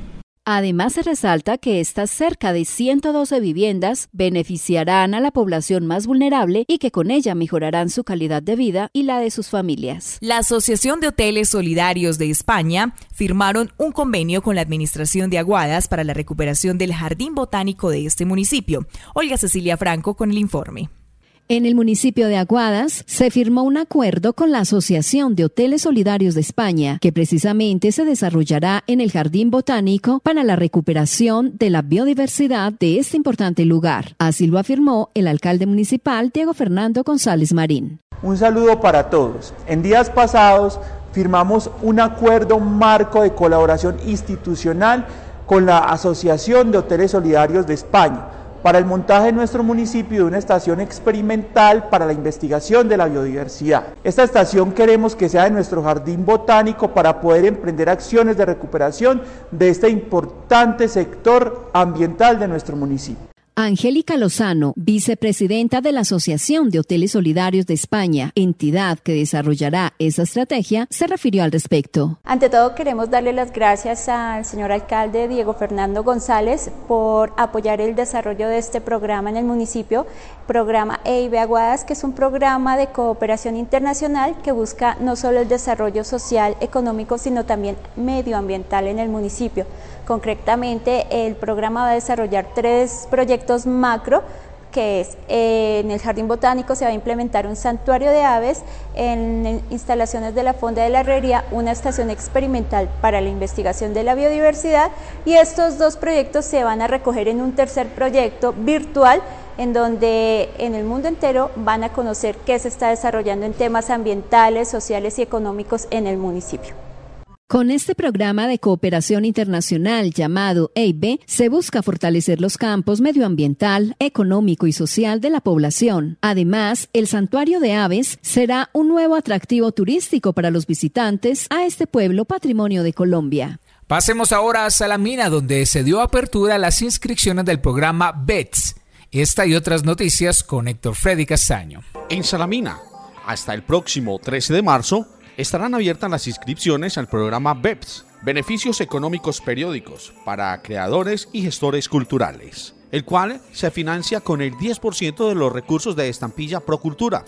Además, se resalta que estas cerca de 112 viviendas beneficiarán a la población más vulnerable y que con ella mejorarán su calidad de vida y la de sus familias. La Asociación de Hoteles Solidarios de España firmaron un convenio con la Administración de Aguadas para la recuperación del jardín botánico de este municipio. Olga Cecilia Franco con el informe. En el municipio de Aguadas se firmó un acuerdo con la Asociación de Hoteles Solidarios de España, que precisamente se desarrollará en el Jardín Botánico para la recuperación de la biodiversidad de este importante lugar. Así lo afirmó el alcalde municipal Diego Fernando González Marín. Un saludo para todos. En días pasados firmamos un acuerdo marco de colaboración institucional con la Asociación de Hoteles Solidarios de España para el montaje en nuestro municipio de una estación experimental para la investigación de la biodiversidad. Esta estación queremos que sea de nuestro jardín botánico para poder emprender acciones de recuperación de este importante sector ambiental de nuestro municipio. Angélica Lozano, vicepresidenta de la Asociación de Hoteles Solidarios de España, entidad que desarrollará esa estrategia, se refirió al respecto. Ante todo queremos darle las gracias al señor alcalde Diego Fernando González por apoyar el desarrollo de este programa en el municipio, programa EIB Aguadas, que es un programa de cooperación internacional que busca no solo el desarrollo social, económico, sino también medioambiental en el municipio. Concretamente, el programa va a desarrollar tres proyectos macro que es eh, en el Jardín Botánico se va a implementar un santuario de aves, en instalaciones de la Fonda de la Herrería una estación experimental para la investigación de la biodiversidad y estos dos proyectos se van a recoger en un tercer proyecto virtual en donde en el mundo entero van a conocer qué se está desarrollando en temas ambientales, sociales y económicos en el municipio. Con este programa de cooperación internacional llamado EIB, se busca fortalecer los campos medioambiental, económico y social de la población. Además, el santuario de aves será un nuevo atractivo turístico para los visitantes a este pueblo patrimonio de Colombia. Pasemos ahora a Salamina, donde se dio apertura a las inscripciones del programa BETS. Esta y otras noticias con Héctor Freddy Castaño. En Salamina, hasta el próximo 13 de marzo, estarán abiertas las inscripciones al programa BEPS, Beneficios Económicos Periódicos, para creadores y gestores culturales, el cual se financia con el 10% de los recursos de estampilla Procultura,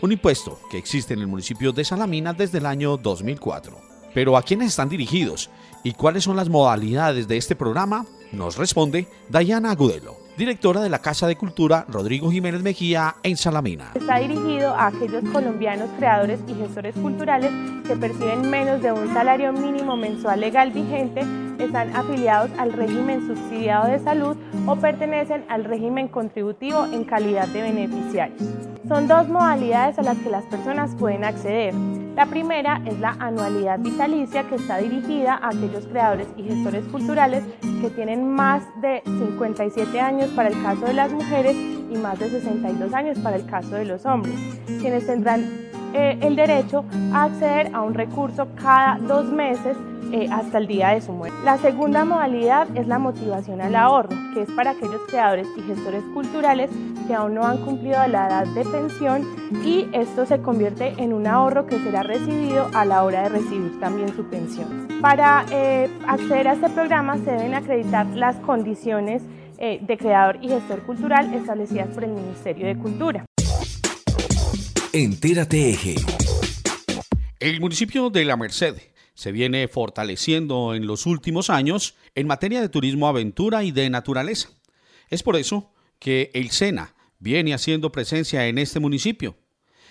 un impuesto que existe en el municipio de Salamina desde el año 2004. Pero ¿a quiénes están dirigidos y cuáles son las modalidades de este programa? Nos responde Dayana Agudelo directora de la Casa de Cultura Rodrigo Jiménez Mejía en Salamina. Está dirigido a aquellos colombianos creadores y gestores culturales que perciben menos de un salario mínimo mensual legal vigente, están afiliados al régimen subsidiado de salud o pertenecen al régimen contributivo en calidad de beneficiarios. Son dos modalidades a las que las personas pueden acceder. La primera es la anualidad vitalicia que está dirigida a aquellos creadores y gestores culturales que tienen más de 57 años para el caso de las mujeres y más de 62 años para el caso de los hombres, quienes tendrán eh, el derecho a acceder a un recurso cada dos meses eh, hasta el día de su muerte. La segunda modalidad es la motivación al ahorro, que es para aquellos creadores y gestores culturales que aún no han cumplido la edad de pensión y esto se convierte en un ahorro que será recibido a la hora de recibir también su pensión. Para eh, acceder a este programa se deben acreditar las condiciones eh, de creador y gestor cultural establecidas por el Ministerio de Cultura. Entérate Eje. El municipio de La Merced se viene fortaleciendo en los últimos años en materia de turismo aventura y de naturaleza. Es por eso que el SENA viene haciendo presencia en este municipio.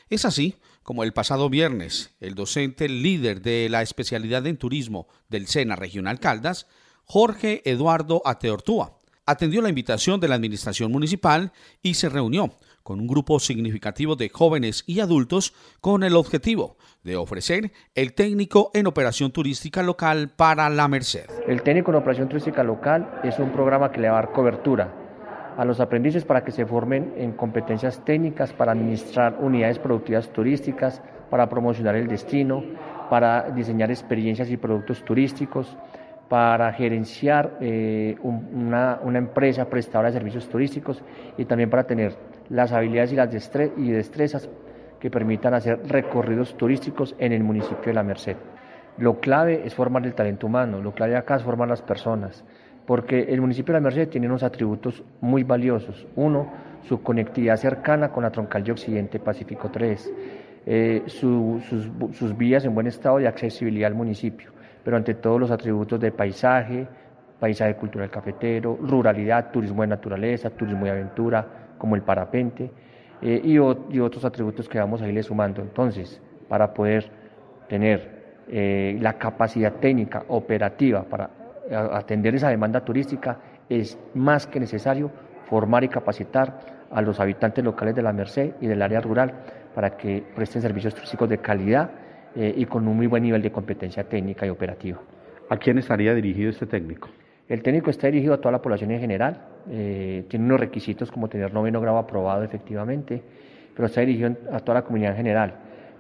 Es así como el pasado viernes, el docente líder de la especialidad en turismo del SENA Regional Caldas, Jorge Eduardo Ateortúa, atendió la invitación de la Administración Municipal y se reunió con un grupo significativo de jóvenes y adultos con el objetivo de ofrecer el técnico en operación turística local para la Merced. El técnico en operación turística local es un programa que le va a dar cobertura a los aprendices para que se formen en competencias técnicas para administrar unidades productivas turísticas, para promocionar el destino, para diseñar experiencias y productos turísticos, para gerenciar eh, una, empresa prestadora de servicios turísticos y también para tener las habilidades y las destrezas que permitan hacer recorridos turísticos en el municipio de La Merced. Lo clave es formar el talento humano, lo clave acá es formar las personas, porque el municipio de La Merced tiene unos atributos muy valiosos. Uno, su conectividad cercana con la troncal de Occidente Pacífico 3, eh, sus, sus vías en buen estado de accesibilidad al municipio pero ante todos los atributos de paisaje, paisaje cultural cafetero, ruralidad, turismo de naturaleza, turismo de aventura, como el parapente, eh, y, otros atributos que vamos a irle sumando. Entonces, para poder tener eh, la capacidad técnica operativa para atender esa demanda turística, es más que necesario formar y capacitar a los habitantes locales de la Merced y del área rural para que presten servicios turísticos de calidad eh, y con un muy buen nivel de competencia técnica y operativa. ¿A quién estaría dirigido este técnico? El técnico está dirigido a toda la población en general, eh, tiene unos requisitos como tener noveno grado aprobado efectivamente, pero está dirigido a toda la comunidad en general.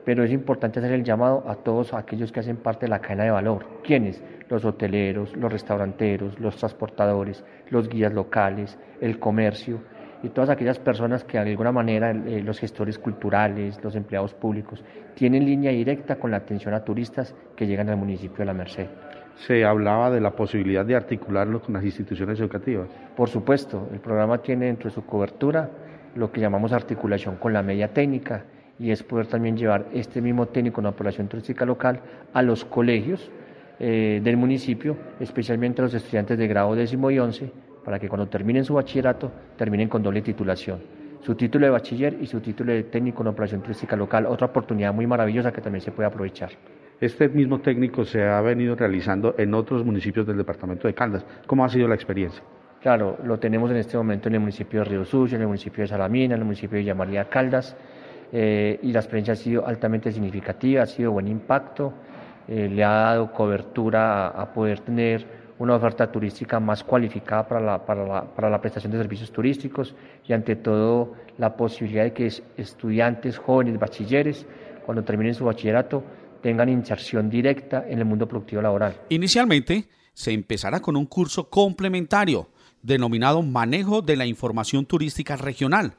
Pero es importante hacer el llamado a todos aquellos que hacen parte de la cadena de valor. ¿Quiénes? Los hoteleros, los restauranteros, los transportadores, los guías locales, el comercio, y todas aquellas personas que de alguna manera eh, los gestores culturales, los empleados públicos, tienen línea directa con la atención a turistas que llegan al municipio de La Merced. Se hablaba de la posibilidad de articularlo con las instituciones educativas. Por supuesto, el programa tiene dentro de su cobertura lo que llamamos articulación con la media técnica y es poder también llevar este mismo técnico en la población turística local a los colegios eh, del municipio, especialmente a los estudiantes de grado décimo y once, para que cuando terminen su bachillerato terminen con doble titulación. Su título de bachiller y su título de técnico en operación turística local, otra oportunidad muy maravillosa que también se puede aprovechar. Este mismo técnico se ha venido realizando en otros municipios del departamento de Caldas. ¿Cómo ha sido la experiencia? Claro, lo tenemos en este momento en el municipio de Río Sucio, en el municipio de Salamina, en el municipio de Villa Caldas, eh, y la experiencia ha sido altamente significativa, ha sido buen impacto eh, le ha dado cobertura a, poder tener una oferta turística más cualificada para la, para, la, para la, prestación de servicios turísticos y ante todo la posibilidad de que estudiantes, jóvenes, bachilleres, cuando terminen su bachillerato, tengan inserción directa en el mundo productivo laboral. Inicialmente, se empezará con un curso complementario denominado Manejo de la Información Turística Regional,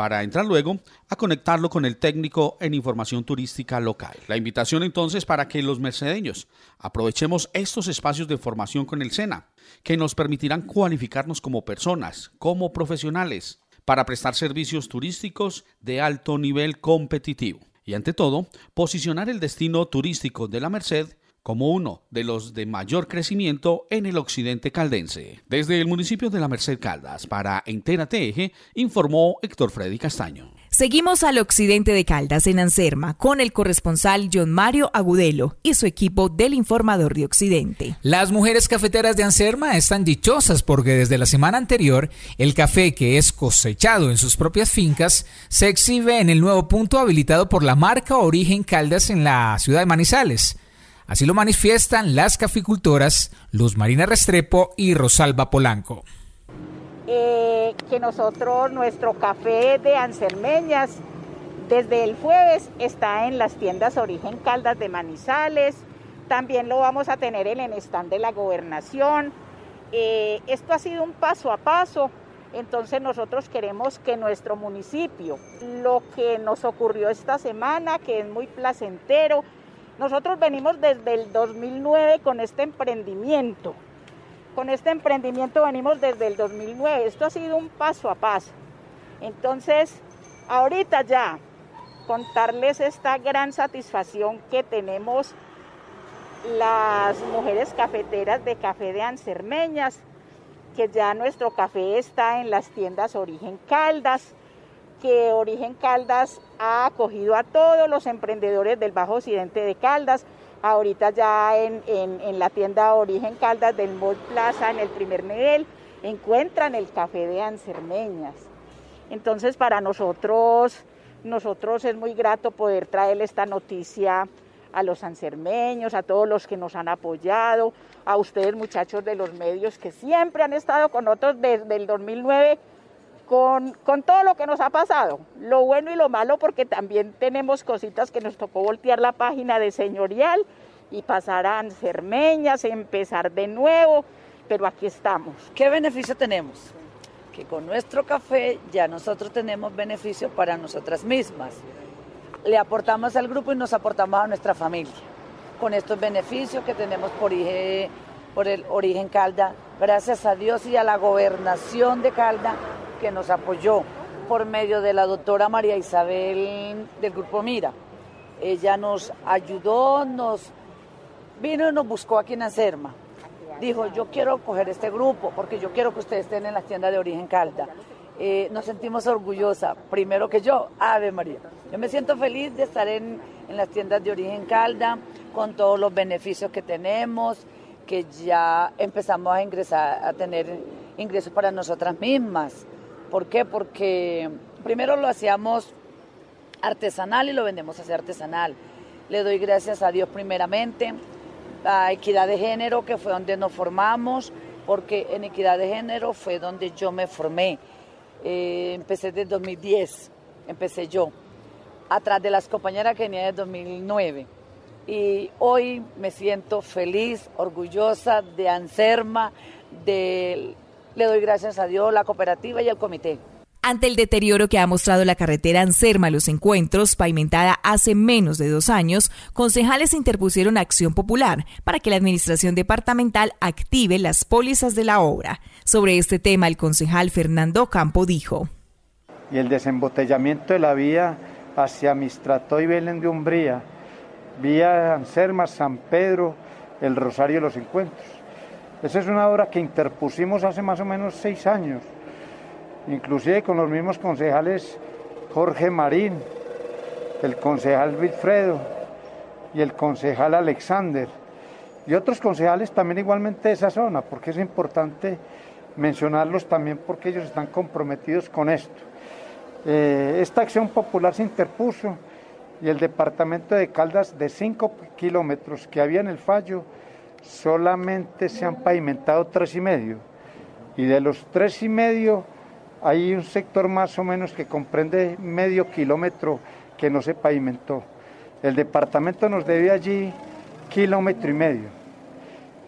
para entrar luego a conectarlo con el técnico en información turística local. La invitación entonces para que los mercedeños aprovechemos estos espacios de formación con el SENA, que nos permitirán cualificarnos como personas, como profesionales, para prestar servicios turísticos de alto nivel competitivo. Y ante todo, posicionar el destino turístico de la Merced como uno de los de mayor crecimiento en el occidente caldense. Desde el municipio de la Merced Caldas, para Entera TG, informó Héctor Freddy Castaño. Seguimos al occidente de Caldas, en Anserma, con el corresponsal John Mario Agudelo y su equipo del Informador de Occidente. Las mujeres cafeteras de Anserma están dichosas porque desde la semana anterior el café que es cosechado en sus propias fincas se exhibe en el nuevo punto habilitado por la marca Origen Caldas en la ciudad de Manizales. Así lo manifiestan las caficultoras Luz Marina Restrepo y Rosalba Polanco. Eh, que nosotros, nuestro café de Ansermeñas, desde el jueves está en las tiendas Origen Caldas de Manizales, también lo vamos a tener en el stand de la gobernación. Eh, esto ha sido un paso a paso, entonces nosotros queremos que nuestro municipio, lo que nos ocurrió esta semana, que es muy placentero, nosotros venimos desde el 2009 con este emprendimiento. Con este emprendimiento venimos desde el 2009. Esto ha sido un paso a paso. Entonces, ahorita ya contarles esta gran satisfacción que tenemos las mujeres cafeteras de Café de Ansermeñas, que ya nuestro café está en las tiendas Origen Caldas, que Origen Caldas ha acogido a todos los emprendedores del Bajo Occidente de Caldas. Ahorita ya en, la tienda Origen Caldas del Mall Plaza, en el primer nivel, encuentran el café de Ansermeñas. Entonces para nosotros, nosotros es muy grato poder traer esta noticia a los ansermeños, a todos los que nos han apoyado, a ustedes muchachos de los medios que siempre han estado con nosotros desde el 2009 con, todo lo que nos ha pasado, lo bueno y lo malo, porque también tenemos cositas que nos tocó voltear la página de señorial y pasar a empezar de nuevo, pero aquí estamos. ¿Qué beneficio tenemos? Que con nuestro café ya nosotros tenemos beneficio para nosotras mismas. Le aportamos al grupo y nos aportamos a nuestra familia. Con estos beneficios que tenemos por, por el origen Calda, gracias a Dios y a la gobernación de Calda, que nos apoyó por medio de la doctora María Isabel del Grupo Mira. Ella nos ayudó, nos vino y nos buscó aquí en Anserma. Dijo, yo quiero coger este grupo porque yo quiero que ustedes estén en las tiendas de origen Calda. Eh, nos sentimos orgullosa, primero que yo, Ave María. Yo me siento feliz de estar en, en las tiendas de origen Calda, con todos los beneficios que tenemos, que ya empezamos a ingresar, a tener ingresos para nosotras mismas. ¿Por qué? Porque primero lo hacíamos artesanal y lo vendemos así artesanal. Le doy gracias a Dios primeramente, a Equidad de Género, que fue donde nos formamos, porque en Equidad de Género fue donde yo me formé. Eh, empecé desde 2010, empecé yo, atrás de las compañeras que venía de 2009. Y hoy me siento feliz, orgullosa de Anserma, de le doy gracias a Dios, la cooperativa y el comité. Ante el deterioro que ha mostrado la carretera Anserma Los Encuentros, pavimentada hace menos de dos años, concejales interpusieron acción popular para que la administración departamental active las pólizas de la obra. Sobre este tema, el concejal Fernando Campo dijo. Y el desembotellamiento de la vía hacia Mistrató y Belén de Umbría, vía Anserma, San Pedro, el Rosario de los Encuentros esa es una obra que interpusimos hace más o menos seis años, inclusive con los mismos concejales Jorge Marín, el concejal Wilfredo y el concejal Alexander, y otros concejales también igualmente de esa zona, porque es importante mencionarlos también porque ellos están comprometidos con esto. Eh, esta acción popular se interpuso y el departamento de Caldas de 5 kilómetros que había en el fallo, solamente se han pavimentado tres y medio. Y de los tres y medio hay un sector más o menos que comprende medio kilómetro que no se pavimentó. El departamento nos debe allí kilómetro y medio.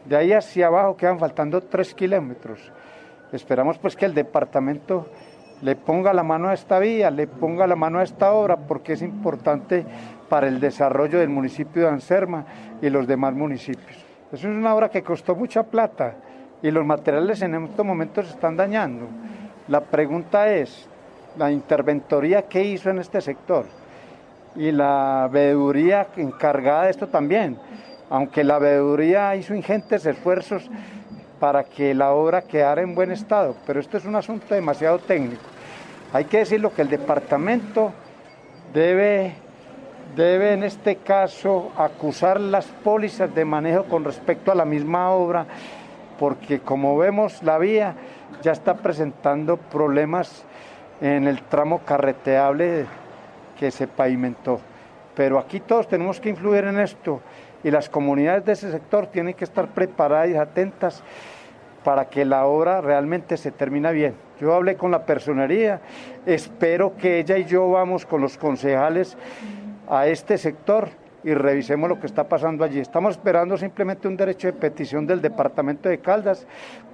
De ahí hacia abajo quedan faltando tres kilómetros. Esperamos pues que el departamento le ponga la mano a esta vía, le ponga la mano a esta obra, porque es importante para el desarrollo del municipio de Anserma y los demás municipios. Es una obra que costó mucha plata y los materiales en estos momentos se están dañando. La pregunta es, la interventoría que hizo en este sector y la veeduría encargada de esto también, aunque la veeduría hizo ingentes esfuerzos para que la obra quedara en buen estado, pero esto es un asunto demasiado técnico. Hay que decirlo que el departamento debe, debe en este caso acusar las pólizas de manejo con respecto a la misma obra, porque como vemos la vía ya está presentando problemas en el tramo carreteable que se pavimentó. Pero aquí todos tenemos que influir en esto y las comunidades de ese sector tienen que estar preparadas y atentas para que la obra realmente se termine bien. Yo hablé con la personería, espero que ella y yo vamos con los concejales a este sector y revisemos lo que está pasando allí. Estamos esperando simplemente un derecho de petición del departamento de Caldas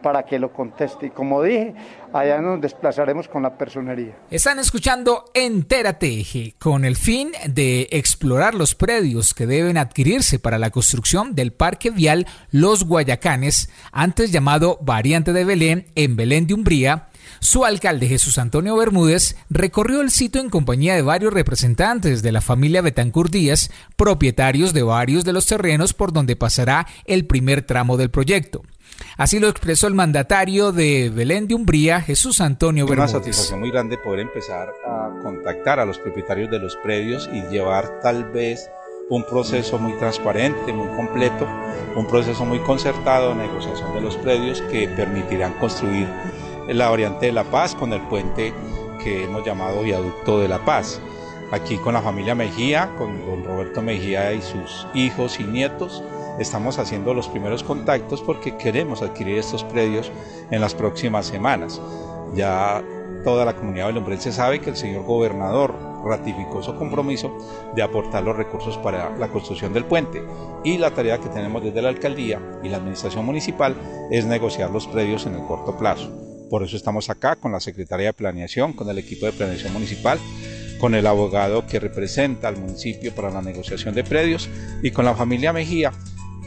para que lo conteste. Y como dije, allá nos desplazaremos con la personería. Están escuchando Entérate Eje, con el fin de explorar los predios que deben adquirirse para la construcción del Parque Vial Los Guayacanes, antes llamado Variante de Belén, en Belén de Umbría, su alcalde Jesús Antonio Bermúdez recorrió el sitio en compañía de varios representantes de la familia Betancur Díaz, propietarios de varios de los terrenos por donde pasará el primer tramo del proyecto. Así lo expresó el mandatario de Belén de Umbría, Jesús Antonio Bermúdez. Una satisfacción muy grande poder empezar a contactar a los propietarios de los predios y llevar tal vez un proceso muy transparente, muy completo, un proceso muy concertado de negociación de los predios que permitirán construir la variante de La Paz con el puente que hemos llamado Viaducto de La Paz. Aquí con la familia Mejía, con don Roberto Mejía y sus hijos y nietos, estamos haciendo los primeros contactos porque queremos adquirir estos predios en las próximas semanas. Ya toda la comunidad se sabe que el señor gobernador ratificó su compromiso de aportar los recursos para la construcción del puente y la tarea que tenemos desde la alcaldía y la administración municipal es negociar los predios en el corto plazo. Por eso estamos acá con la Secretaría de Planeación, con el equipo de Planeación Municipal, con el abogado que representa al municipio para la negociación de predios y con la familia Mejía,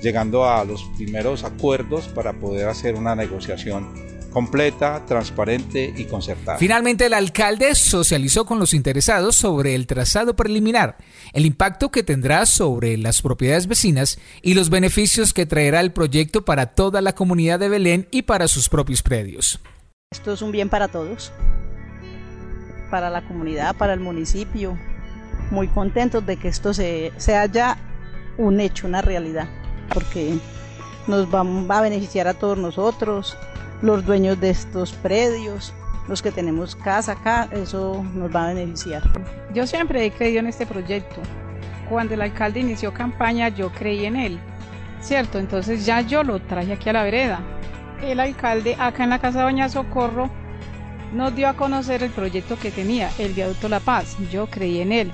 llegando a los primeros acuerdos para poder hacer una negociación completa, transparente y concertada. Finalmente, el alcalde socializó con los interesados sobre el trazado preliminar, el impacto que tendrá sobre las propiedades vecinas y los beneficios que traerá el proyecto para toda la comunidad de Belén y para sus propios predios. Esto es un bien para todos, para la comunidad, para el municipio. Muy contentos de que esto se, haya un hecho, una realidad, porque nos va, va a beneficiar a todos nosotros, los dueños de estos predios, los que tenemos casa acá, eso nos va a beneficiar. Yo siempre he creído en este proyecto. Cuando el alcalde inició campaña, yo creí en él, ¿cierto? Entonces ya yo lo traje aquí a la vereda el alcalde acá en la Casa de Doña Socorro nos dio a conocer el proyecto que tenía, el viaducto La Paz. Yo creí en él.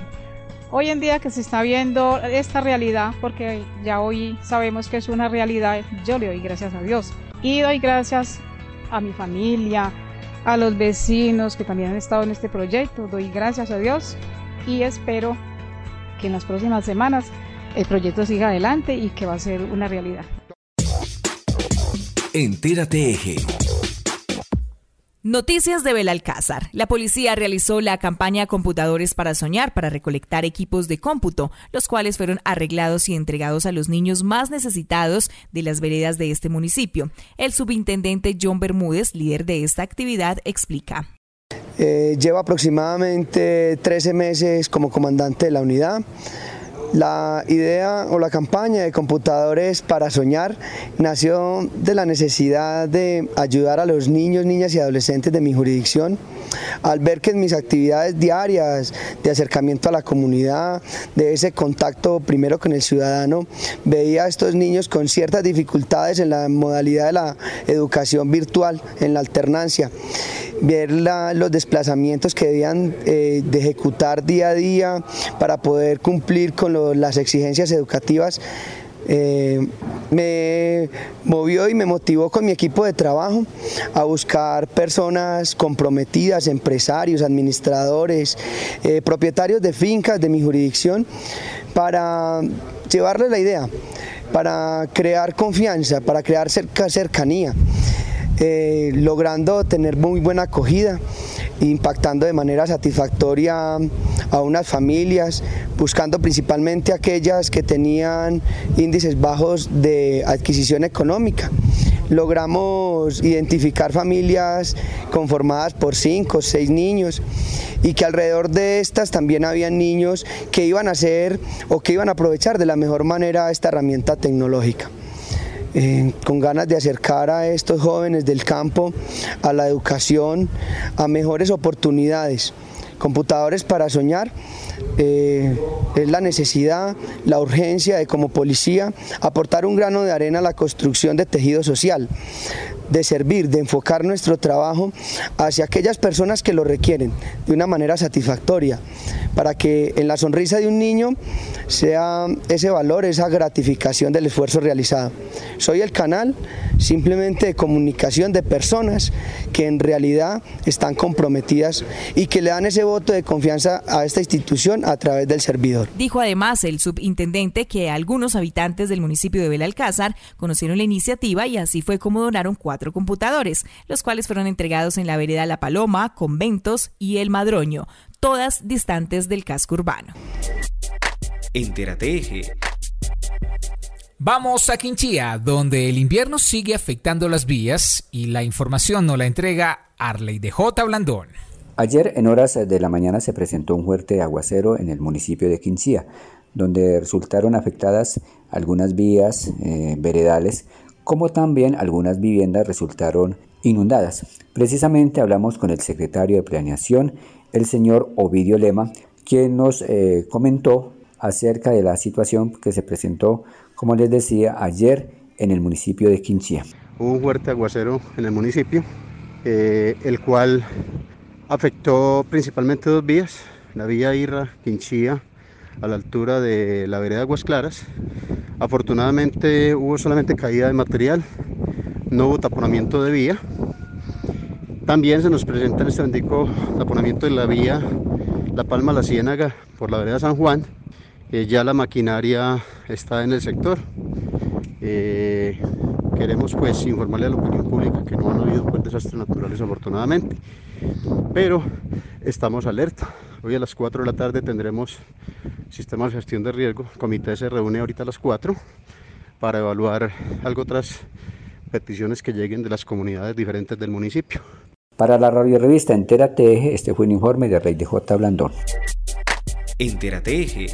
Hoy en día que se está viendo esta realidad, porque ya hoy sabemos que es una realidad, yo le doy gracias a Dios. Y doy gracias a mi familia, a los vecinos que también han estado en este proyecto. Doy gracias a Dios y espero que en las próximas semanas el proyecto siga adelante y que va a ser una realidad. Entérate Eje. Noticias de Belalcázar. La policía realizó la campaña Computadores para Soñar para recolectar equipos de cómputo, los cuales fueron arreglados y entregados a los niños más necesitados de las veredas de este municipio. El subintendente John Bermúdez, líder de esta actividad, explica. Eh, lleva aproximadamente 13 meses como comandante de la unidad. La idea o la campaña de computadores para soñar nació de la necesidad de ayudar a los niños, niñas y adolescentes de mi jurisdicción al ver que en mis actividades diarias de acercamiento a la comunidad, de ese contacto primero con el ciudadano, veía a estos niños con ciertas dificultades en la modalidad de la educación virtual, en la alternancia. Ver los desplazamientos que debían eh, de ejecutar día a día para poder cumplir con las exigencias educativas eh, me movió y me motivó con mi equipo de trabajo a buscar personas comprometidas, empresarios, administradores, eh, propietarios de fincas de mi jurisdicción, para llevarles la idea, para crear confianza, para crear cercanía. Eh, logrando tener muy buena acogida, impactando de manera satisfactoria a unas familias, buscando principalmente aquellas que tenían índices bajos de adquisición económica. Logramos identificar familias conformadas por cinco o seis niños y que alrededor de estas también había niños que iban a hacer o que iban a aprovechar de la mejor manera esta herramienta tecnológica. Eh, con ganas de acercar a estos jóvenes del campo a la educación, a mejores oportunidades. Computadores para soñar eh, es la necesidad, la urgencia de como policía aportar un grano de arena a la construcción de tejido social, de servir, de enfocar nuestro trabajo hacia aquellas personas que lo requieren de una manera satisfactoria, para que en la sonrisa de un niño sea ese valor, esa gratificación del esfuerzo realizado. Soy el canal simplemente de comunicación de personas que en realidad están comprometidas y que le dan ese voto de confianza a esta institución a través del servidor. Dijo además el subintendente que algunos habitantes del municipio de Belalcázar conocieron la iniciativa y así fue como donaron cuatro computadores, los cuales fueron entregados en la vereda La Paloma, Conventos y El Madroño, todas distantes del casco urbano. Entérate Eje. Vamos a Quinchía, donde el invierno sigue afectando las vías y la información nos la entrega Arley de J. Blandón. Ayer en horas de la mañana se presentó un fuerte aguacero en el municipio de Quinchía, donde resultaron afectadas algunas vías eh, veredales, como también algunas viviendas resultaron inundadas. Precisamente hablamos con el secretario de Planeación, el señor Ovidio Lema, quien nos eh, comentó acerca de la situación que se presentó, como les decía, ayer en el municipio de Quinchía. Hubo un fuerte aguacero en el municipio, eh, el cual afectó principalmente dos vías, la vía Irra, Quinchía, a la altura de la vereda Aguas Claras. Afortunadamente hubo solamente caída de material, no hubo taponamiento de vía. También se nos presenta en este momento taponamiento de la vía La Palma La Ciénaga por la vereda San Juan eh, ya la maquinaria está en el sector. Eh, queremos pues informarle a la opinión pública que no han habido pues, desastres naturales afortunadamente, pero estamos alerta. Hoy a las 4 de la tarde tendremos sistema de gestión de riesgo. El comité se reúne ahorita a las 4 para evaluar algo otras peticiones que lleguen de las comunidades diferentes del municipio. Para la radio revista Entérate Eje, este fue un informe de Rey de J. Blandón. Entérate Eje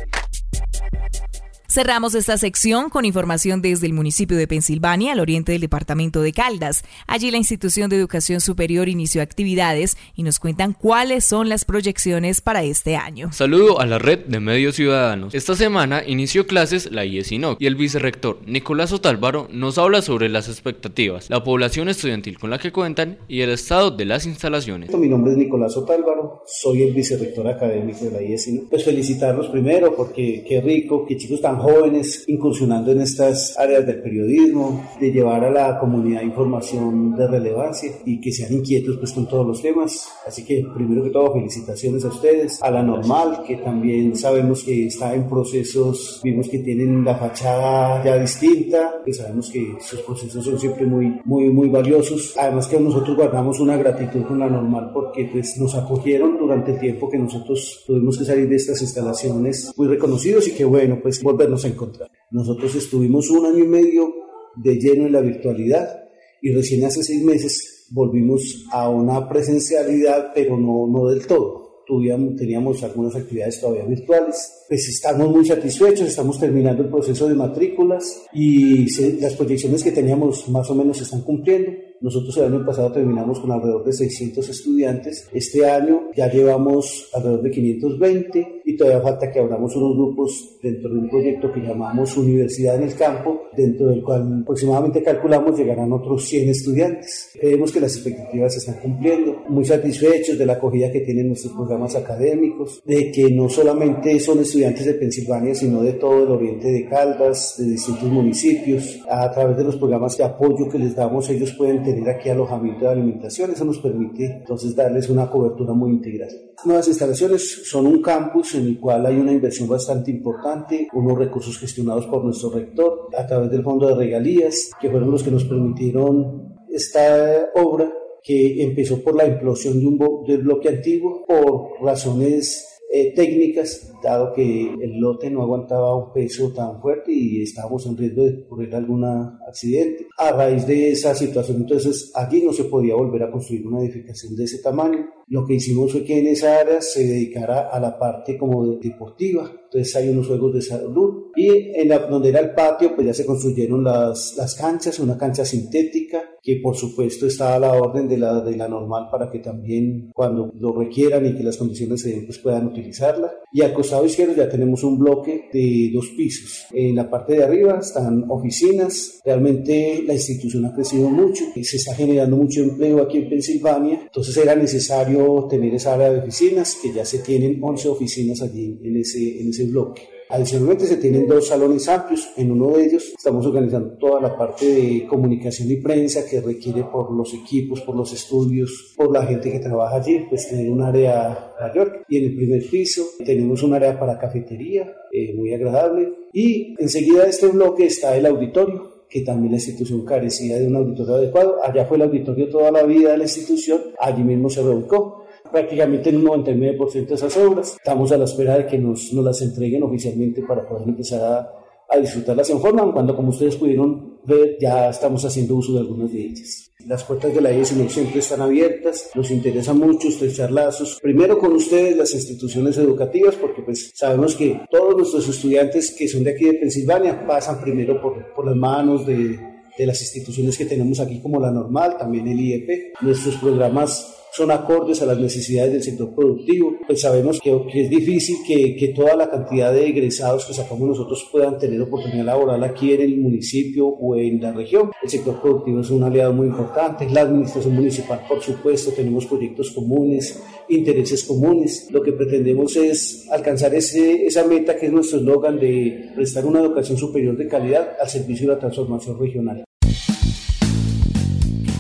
Cerramos esta sección con información desde el municipio de Pensilvania, al oriente del departamento de Caldas. Allí la institución de educación superior inició actividades y nos cuentan cuáles son las proyecciones para este año. Saludo a la red de medios ciudadanos. Esta semana inició clases la IESINOC y el vicerrector Nicolás Otálvaro nos habla sobre las expectativas, la población estudiantil con la que cuentan y el estado de las instalaciones. Mi nombre es Nicolás Otálvaro, soy el vicerrector académico de la IESINOC. Pues felicitarlos primero porque qué rico, qué chicos tan jóvenes incursionando en estas áreas del periodismo, de llevar a la comunidad información de relevancia y que sean inquietos pues con todos los temas. Así que primero que todo felicitaciones a ustedes, a la normal que también sabemos que está en procesos, vimos que tienen la fachada ya distinta, que sabemos que esos procesos son siempre muy muy muy valiosos. Además que nosotros guardamos una gratitud con la normal porque pues nos acogieron durante el tiempo que nosotros tuvimos que salir de estas instalaciones muy reconocidos y que bueno, pues volvernos a encontrar. Nosotros estuvimos un año y medio de lleno en la virtualidad y recién hace seis meses volvimos a una presencialidad, pero no, no del todo. Tuvimos, teníamos algunas actividades todavía virtuales. Pues estamos muy satisfechos, estamos terminando el proceso de matrículas y las proyecciones que teníamos más o menos se están cumpliendo. Nosotros el año pasado terminamos con alrededor de 600 estudiantes. Este año ya llevamos alrededor de 520 y todavía falta que abramos unos grupos dentro de un proyecto que llamamos Universidad en el Campo, dentro del cual aproximadamente calculamos llegarán otros 100 estudiantes. Creemos que las expectativas se están cumpliendo, muy satisfechos de la acogida que tienen nuestros programas académicos, de que no solamente son estudiantes de Pensilvania, sino de todo el oriente de Caldas, de distintos municipios. A través de los programas de apoyo que les damos, ellos pueden tener aquí alojamiento de alimentación. Eso nos permite entonces darles una cobertura muy integral. Nuevas instalaciones son un campus en el cual hay una inversión bastante importante, unos recursos gestionados por nuestro rector a través del Fondo de Regalías, que fueron los que nos permitieron esta obra que empezó por la implosión de un del bloque antiguo por razones eh, técnicas, dado que el lote no aguantaba un peso tan fuerte y estábamos en riesgo de ocurrir algún accidente. A raíz de esa situación, entonces allí no se podía volver a construir una edificación de ese tamaño. Lo que hicimos fue que en esa área se dedicara a la parte como deportiva. Entonces hay unos juegos de salud y en la, donde era el patio pues ya se construyeron las, las canchas, una cancha sintética que por supuesto está a la orden de la, de la normal para que también cuando lo requieran y que las condiciones se den pues puedan utilizarla. Y al costado izquierdo ya tenemos un bloque de dos pisos. En la parte de arriba están oficinas. Realmente la institución ha crecido mucho y se está generando mucho empleo aquí en Pensilvania. Entonces era necesario tener esa área de oficinas que ya se tienen 11 oficinas allí en ese, en ese bloque. Adicionalmente se tienen dos salones amplios, en uno de ellos estamos organizando toda la parte de comunicación y prensa que requiere por los equipos, por los estudios, por la gente que trabaja allí, pues tener un área mayor. Y en el primer piso tenemos un área para cafetería, eh, muy agradable. Y enseguida de este bloque está el auditorio, que también la institución carecía de un auditorio adecuado. Allá fue el auditorio toda la vida de la institución, allí mismo se reubicó prácticamente en un 99% de esas obras. Estamos a la espera de que nos, nos las entreguen oficialmente para poder empezar a, a disfrutarlas en forma, cuando como ustedes pudieron ver ya estamos haciendo uso de algunas de ellas. Las puertas de la no siempre están abiertas, nos interesa mucho estrechar lazos, primero con ustedes, las instituciones educativas, porque pues sabemos que todos nuestros estudiantes que son de aquí de Pensilvania pasan primero por, por las manos de, de las instituciones que tenemos aquí como la normal, también el IEP. Nuestros programas son acordes a las necesidades del sector productivo. Pues sabemos que, es difícil que, que, toda la cantidad de egresados que sacamos nosotros puedan tener oportunidad laboral aquí en el municipio o en la región. El sector productivo es un aliado muy importante. La administración municipal, por supuesto, tenemos proyectos comunes, intereses comunes. Lo que pretendemos es alcanzar ese, esa meta que es nuestro eslogan de prestar una educación superior de calidad al servicio de la transformación regional.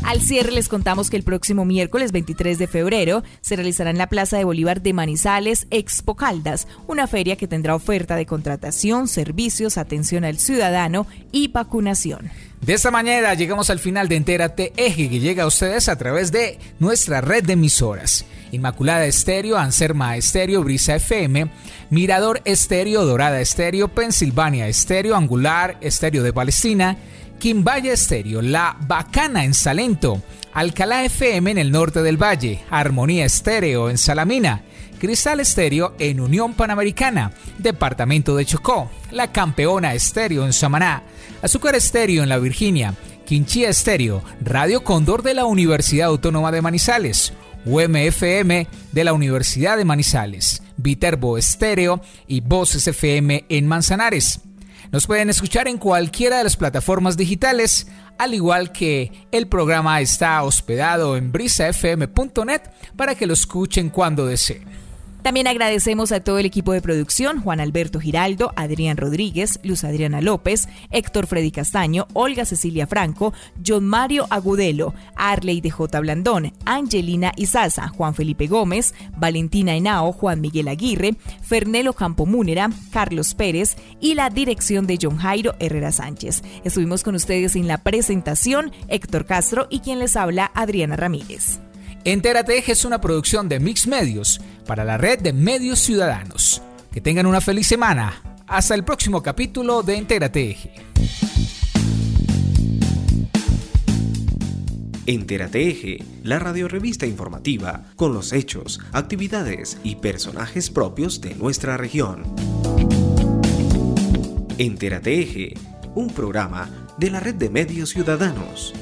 Al cierre les contamos que el próximo miércoles 23 de febrero se realizará en la Plaza de Bolívar de Manizales Expo Caldas, una feria que tendrá oferta de contratación, servicios, atención al ciudadano y vacunación. De esta manera llegamos al final de Entérate Eje que llega a ustedes a través de nuestra red de emisoras. Inmaculada Estéreo, Anserma Estéreo, Brisa FM, Mirador Estéreo, Dorada Estéreo, Pensilvania Estéreo, Angular Estéreo de Palestina, Quimbaya Estéreo, La Bacana en Salento, Alcalá FM en el norte del valle, Armonía Estéreo en Salamina, Cristal Estéreo en Unión Panamericana, Departamento de Chocó, La Campeona Estéreo en Samaná, Azúcar Estéreo en La Virginia, Quinchía Estéreo, Radio Cóndor de la Universidad Autónoma de Manizales, UMFM de la Universidad de Manizales, Viterbo Estéreo y Voces FM en Manzanares. Nos pueden escuchar en cualquiera de las plataformas digitales, al igual que el programa está hospedado en brisafm.net para que lo escuchen cuando deseen. También agradecemos a todo el equipo de producción, Juan Alberto Giraldo, Adrián Rodríguez, Luz Adriana López, Héctor Freddy Castaño, Olga Cecilia Franco, John Mario Agudelo, Arley de J. Blandón, Angelina Izaza, Juan Felipe Gómez, Valentina Henao, Juan Miguel Aguirre, Fernelo Campo Múnera, Carlos Pérez y la dirección de John Jairo Herrera Sánchez. Estuvimos con ustedes en la presentación, Héctor Castro y quien les habla, Adriana Ramírez. Entérate es una producción de Mix Medios para la red de medios ciudadanos. Que tengan una feliz semana. Hasta el próximo capítulo de Entérate Eje. Entérate Eje, la radiorevista informativa con los hechos, actividades y personajes propios de nuestra región. Entérate Eje, un programa de la red de medios ciudadanos